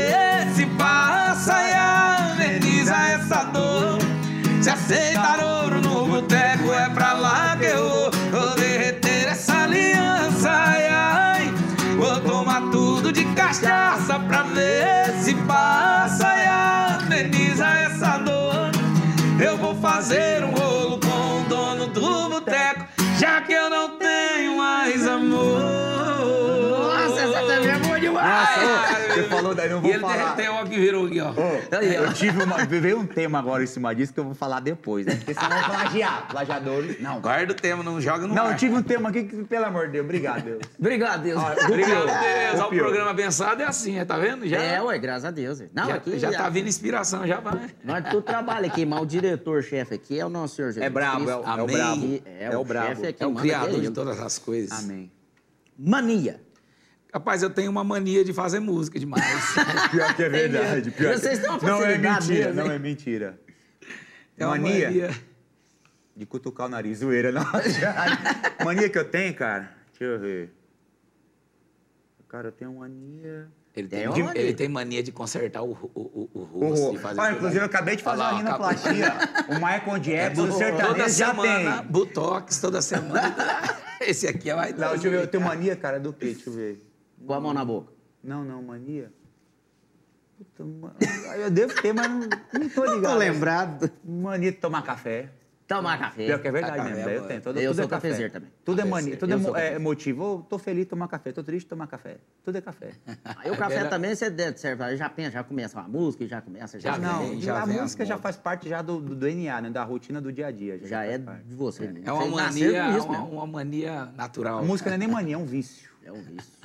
ele falar. derreteu, virou aqui, ó. Ô, eu tive uma, veio um tema agora em cima disso que eu vou falar depois, né? Porque senão vai plagiar. Plagiadores. Não. Guarda o tema, não joga no Não, ar. eu tive um tema aqui que, pelo amor de Deus, obrigado, Deus. Obrigado, Deus. Obrigado, Deus. Ó, O programa abençoado é assim, tá vendo? Já, É, ué, graças a Deus. Não, já, aqui já tá vindo inspiração, já vai. Nós tudo trabalha aqui, mas o diretor-chefe aqui é o nosso senhor Jesus É brabo, é, o- é o Amém. brabo. E É, É o, o brabo. chefe aqui É o manda criador de ele. todas as coisas. Amém. Mania. Rapaz, eu tenho uma mania de fazer música demais. Pior que é verdade. Pior Vocês que... Não é mentira, mesmo, não é mentira. É uma Mania? De cutucar o nariz, zoeira, não. mania que eu tenho, cara? Deixa eu ver. Cara, eu tenho mania... Ele Tem de- mania. ele tem mania de consertar o, o, o, o O rosto. ro- de fazer Olha, inclusive, eu acabei de fazer lá, uma rinoplastia. O Michael Jackson, o Toda sertanejo já semana, tem. Botox, toda semana. Esse aqui é mais Não, deixa eu ver, eu tenho mania, cara, do quê? Deixa eu ver. Com a mão na boca. Não, não, mania. Puta, ma- eu devo ter, mas não, não tô ligado. lembrado. Mania de tomar café. Tomar café. Pior que é verdade Ah, mesmo. é, daí eu mano. tenho. Tudo, Eu tudo sou é café. cafezeiro também. Tudo é mania, tudo é, Eu é cafezeiro. motivo. Ô, tô feliz de tomar café, tô triste de tomar café. Tudo é café. Aí o café também, você deve- serve, já pensa, já começa uma música, já começa, já, Já não, vem, já a música já faz parte já do, do DNA, né? Da rotina do dia a dia. já é faz parte. de você. né? É uma mania, uma, mesmo. uma mania natural. A música não é nem mania, é um vício. É um vício.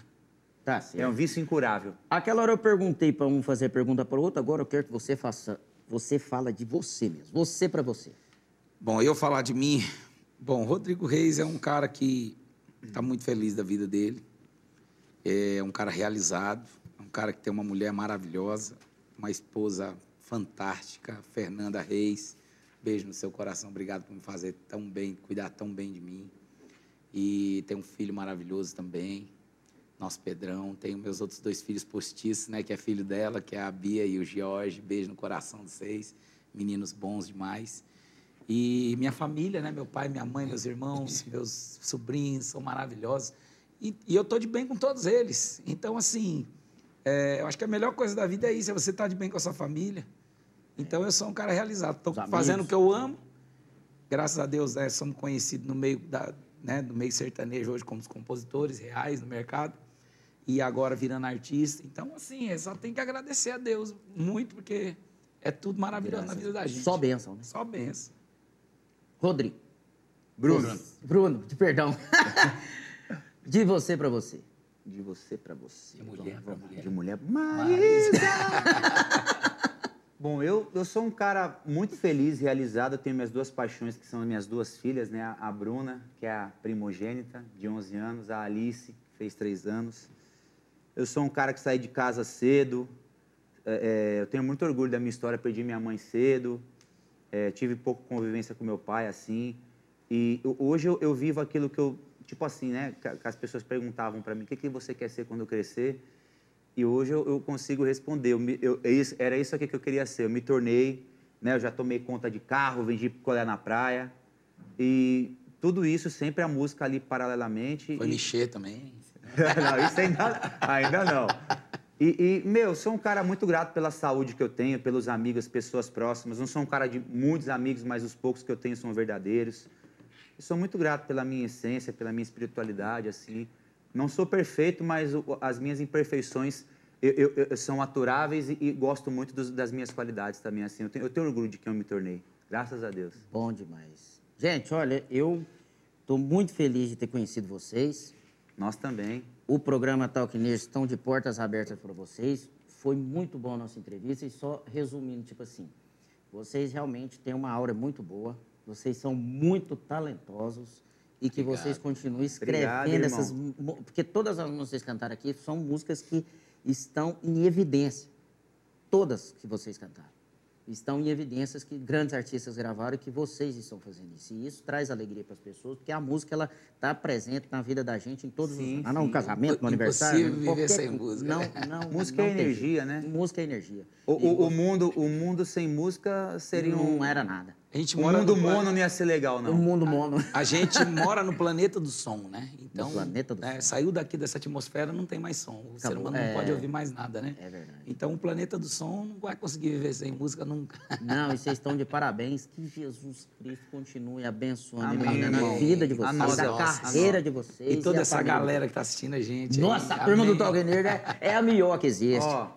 Tá certo. É um vício incurável. Aquela hora eu perguntei pra um fazer pergunta para o outro, agora eu quero que você faça. Você fala de você mesmo. Você pra você. Bom, eu falar de mim. Bom, Rodrigo Reis é um cara que está muito feliz da vida dele. É um cara realizado, é um cara que tem uma mulher maravilhosa, uma esposa fantástica, Fernanda Reis. Beijo no seu coração, obrigado por me fazer tão bem, cuidar tão bem de mim. E tem um filho maravilhoso também, nosso Pedrão. Tenho meus outros dois filhos postiços, né? Que é filho dela, que é a Bia e o George. Beijo no coração de vocês. Meninos bons demais. E minha família, né? Meu pai, minha mãe, meus irmãos, meus sobrinhos são maravilhosos. E, e eu tô de bem com todos eles. Então, assim, é, eu acho que a melhor coisa da vida é isso, é você estar de bem com a sua família. Então, eu sou um cara realizado. Estou fazendo o que eu amo. Graças a Deus, né, somos conhecidos no meio, da, né, do meio sertanejo hoje como os compositores reais no mercado. E agora virando artista. Então, assim, é, só tem que agradecer a Deus muito, porque é tudo maravilhoso na vida da gente. Só bênção, né? Só benção. Rodrigo. Bruno. Bruno, de perdão. de você pra você. De você pra você. De mulher pra mulher. De mulher. Maísa! Bom, eu, eu sou um cara muito feliz, realizado. Eu tenho minhas duas paixões, que são as minhas duas filhas, né? A- A Bruna, que é a primogênita, de 11 anos. A Alice, que fez 3 anos. Eu sou um cara que saí de casa cedo. É, é, eu tenho muito orgulho da minha história. Perdi minha mãe cedo. É, tive pouco convivência com meu pai, assim. E hoje eu, eu vivo aquilo que eu... Tipo assim, né? Que, as pessoas perguntavam para mim, o que, que você quer ser quando eu crescer? E hoje eu, eu consigo responder. Eu é era isso aqui que eu queria ser. Eu me tornei, né? Eu já tomei conta de carro, vendi picolé na praia. E tudo isso, sempre a música ali paralelamente. Foi e- mexer também. não, isso ainda, ainda não. E, e, meu, sou um cara muito grato pela saúde que eu tenho, pelos amigos, pessoas próximas. Não sou um cara de muitos amigos, mas os poucos que eu tenho são verdadeiros. E sou muito grato pela minha essência, pela minha espiritualidade, assim. Não sou perfeito, mas as minhas imperfeições eu, eu- eu- são aturáveis e, e gosto muito dos- das minhas qualidades também, assim. Eu tenho, eu tenho orgulho de quem eu me tornei. Graças a Deus. Bom demais. Gente, olha, eu tô muito feliz de ter conhecido vocês. Nós também. O programa Talk Nerd estão de portas abertas para vocês. Foi muito bom a nossa entrevista e só resumindo, tipo assim, vocês realmente têm uma aura muito boa, vocês são muito talentosos e que vocês continuem escrevendo Obrigado, essas... Porque todas as músicas que vocês cantaram aqui são músicas que estão em evidência. Todas que vocês cantaram. Estão em evidências que grandes artistas gravaram e que vocês estão fazendo isso. E isso traz alegria para as pessoas, porque a música ela está presente na vida da gente em todos Sim, os... Ah, não, no sim. casamento, no aniversário... Impossível viver qualquer sem música. Não, não, Música não é tem energia, jeito. né? Música é energia. O, E o- o mundo, o mundo sem música seria um... não era nada. A gente O mora mundo no mono não ia ser legal, O não. mundo mono. A gente mora no planeta do som, né? Então, planeta do né, som. saiu daqui dessa atmosfera, não tem mais som. O ser Acabou. humano não É. pode ouvir mais nada, né? É verdade. Então, o planeta do som não vai conseguir viver sem música nunca. Não, e vocês estão de parabéns. Que Jesus Cristo continue abençoando e Amém, a vida de A vocês, nossa, a, a nossa. carreira de vocês. E toda a essa família. galera que tá assistindo a gente. aí. Nossa, a turma do. Talk Nerd é, é a melhor que existe. Ó,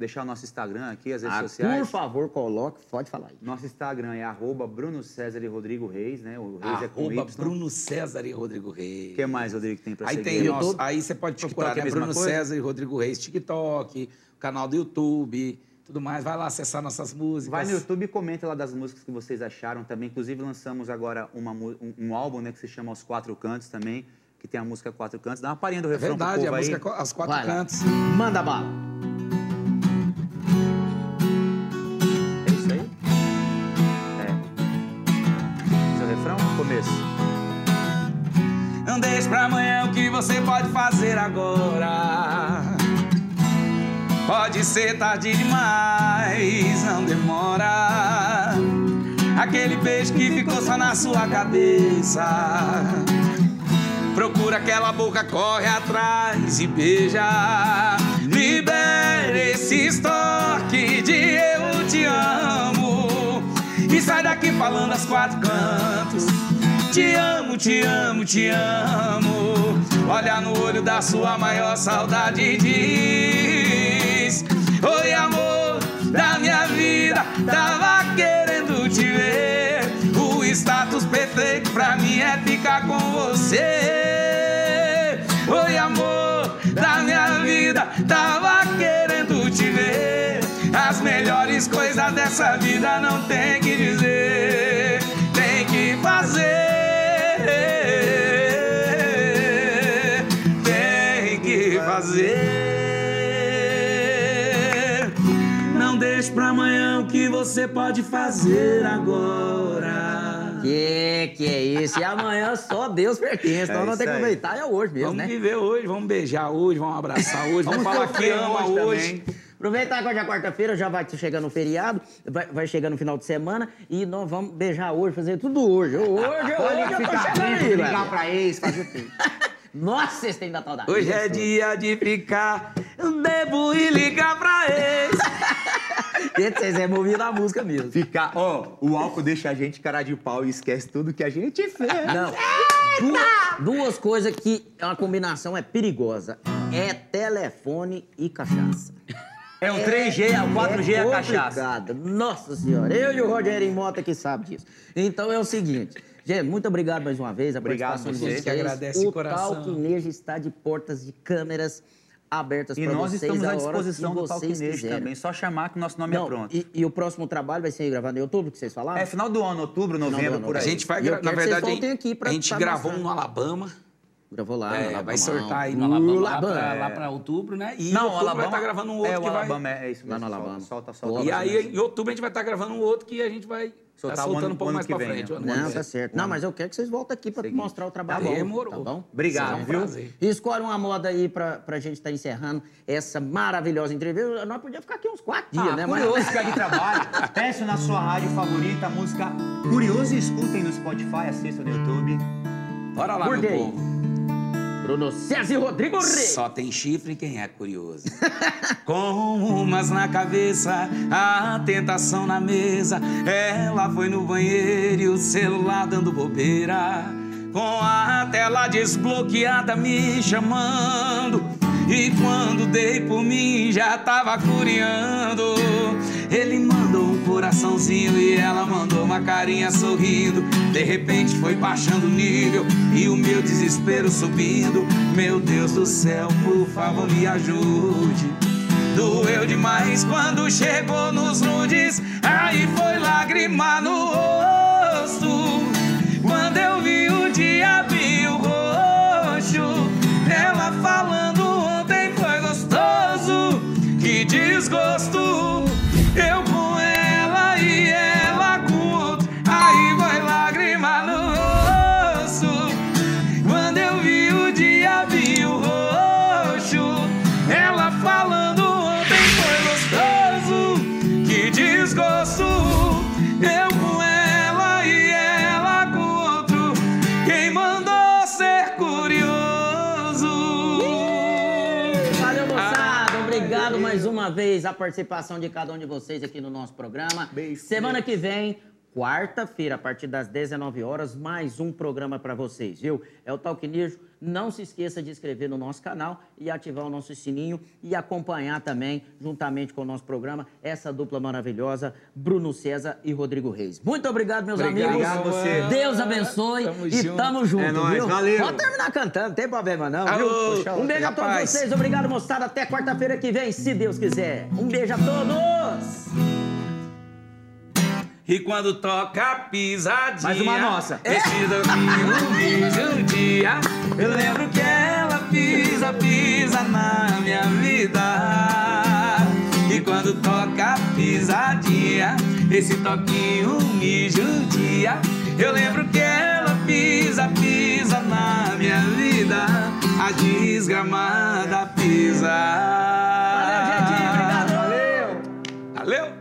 deixar o nosso Instagram aqui, as redes Ah, sociais. por favor, coloque. Pode falar aí. Nosso Instagram é arroba Bruno César e Rodrigo Reis, né? O Reis é com Arroba Y. Bruno César e Rodrigo Reis. O que mais, Rodrigo, que tem pra Aí seguir? tem nosso, aí você pode procurar TikTok é né, a mesma Bruno coisa? César e Rodrigo Reis, TikTok, canal do YouTube, tudo mais. Vai lá acessar nossas músicas. Vai no YouTube e comenta lá das músicas que vocês acharam também. Inclusive, lançamos agora uma um, um álbum, né? Que se chama Os Quatro Cantos também, que tem a música Quatro Cantos. Dá uma palhinha do É refrão pro verdade, povo a aí. música é As Quatro Vai lá. Cantos. Manda bala. Deixe pra amanhã o que você pode fazer agora. Pode ser tarde demais, não demora. Aquele beijo que ficou só na sua cabeça. Procura aquela boca, corre atrás e beija. Libere esse estoque de eu te amo. E sai daqui falando aos quatro cantos. Te amo, te amo, te amo. Olha no olho da sua maior saudade e diz: Oi, amor da minha vida, tava querendo te ver. O status perfeito pra mim é ficar com você. Oi, amor da minha vida, tava querendo te ver. As melhores coisas dessa vida não tem que dizer, você pode fazer agora. Que que é isso? E amanhã só Deus pertence. Então É nós temos que aproveitar. É hoje mesmo, Vamos né? viver hoje, vamos beijar hoje, vamos abraçar hoje, vamos, Vamos falar que ama hoje hoje. também. Aproveitar que hoje é quarta-feira, já vai chegando o feriado, vai, vai chegando o final de semana e nós vamos beijar hoje, fazer tudo hoje. Hoje, hoje, Pode eu tô chegando aí, ligar pra ex, fazer tudo. Nossa, vocês têm da saudade. Hoje é dia de ficar, bebo e ligar pra ex. Gente, Vocês é movido a música mesmo. Ficar, ó, o álcool deixa a gente cara de pau e esquece tudo que a gente fez. Não. Duas, duas coisas que é uma combinação é perigosa. É telefone e cachaça. É o 3G, é o 4G, é a cachaça. complicado. Nossa senhora, eu e o Rogério Mota que sabe disso. Então é o seguinte, gente, muito obrigado mais uma vez. A Obrigado participação de você, vocês. que agradece de o coração. Talquinejo está de portas de câmeras abertas E para nós vocês estamos a à hora disposição do vocês Talquinejo também. Só chamar que o nosso nome Não, é pronto. e, e o próximo trabalho vai ser gravado em outubro, que vocês falaram? É final do ano, outubro, novembro, ano, por A aí. gente vai, E na verdade, pra a gente tá gravou um mostrando. no Alabama. Gravou lá, É, no Alabama. vai sortar aí no Uh, Alabama, lá Alabama. pra, lá pra outubro, né? E Não, outubro Alabama vai estar gravando um outro é, o que vai... Alabama é isso Lá mesmo. no solta, Alabama. Solta, Pô, solta. E aí, em outubro, a gente vai estar gravando um outro que a gente vai Soltar tá soltando ano- um pouco mais que pra vem, frente. né? que Não, tá certo. Não, mas eu quero que vocês voltem aqui pra mostrar o trabalho. Tá bom, Tá demorou. bom? Obrigado, um viu? prazer. E escolhe uma moda aí pra, pra gente estar encerrando essa maravilhosa entrevista. Nós podíamos ficar aqui uns quatro dias, Ah, né? curioso ficar de trabalho. Peço na sua rádio favorita a música Curioso e escutem no Spotify, assistam no YouTube. Bora lá, Por meu povo. Bruno César e Rodrigo Reis. Só tem chifre quem é curioso. Com umas na cabeça, a tentação na mesa. Ela foi no banheiro e o celular dando bobeira. Com a tela desbloqueada me chamando. E quando dei por mim já tava curiando. Ele mandou um coraçãozinho e ela mandou uma carinha sorrindo. De repente foi baixando o nível e o meu desespero subindo. Meu Deus do céu, por favor me ajude. Doeu demais quando chegou nos nudes. Aí foi lágrima no rosto. Quando eu vi o diabinho roxo. Ela falando participação de cada um de vocês aqui no nosso programa. Beijo. Semana que vem, quarta-feira, a partir das 19 horas, mais um programa para vocês, viu? É o Talk Nijo. Não se esqueça de inscrever no nosso canal e ativar o nosso sininho e acompanhar também, juntamente com o nosso programa, essa dupla maravilhosa, Bruno César e Rodrigo Reis. Muito obrigado, meus Obrigado, amigos. Obrigado a você. Deus abençoe Tamo e junto. tamo junto, É nóis, viu? valeu. Pode terminar cantando, não tem problema não, Alô, viu? Um beijo a todos rapaz. vocês, obrigado, moçada. Até quarta-feira que vem, se Deus quiser. Um beijo a todos! E quando toca pisadinha. Mais uma nossa. Vestida comigo um dia. Eu lembro que ela pisa, pisa na minha vida. E quando toca pisadinha, esse toquinho me judia. Eu lembro que ela pisa, pisa na minha vida. A desgramada pisa. Valeu, gente. Obrigado. Valeu. Valeu.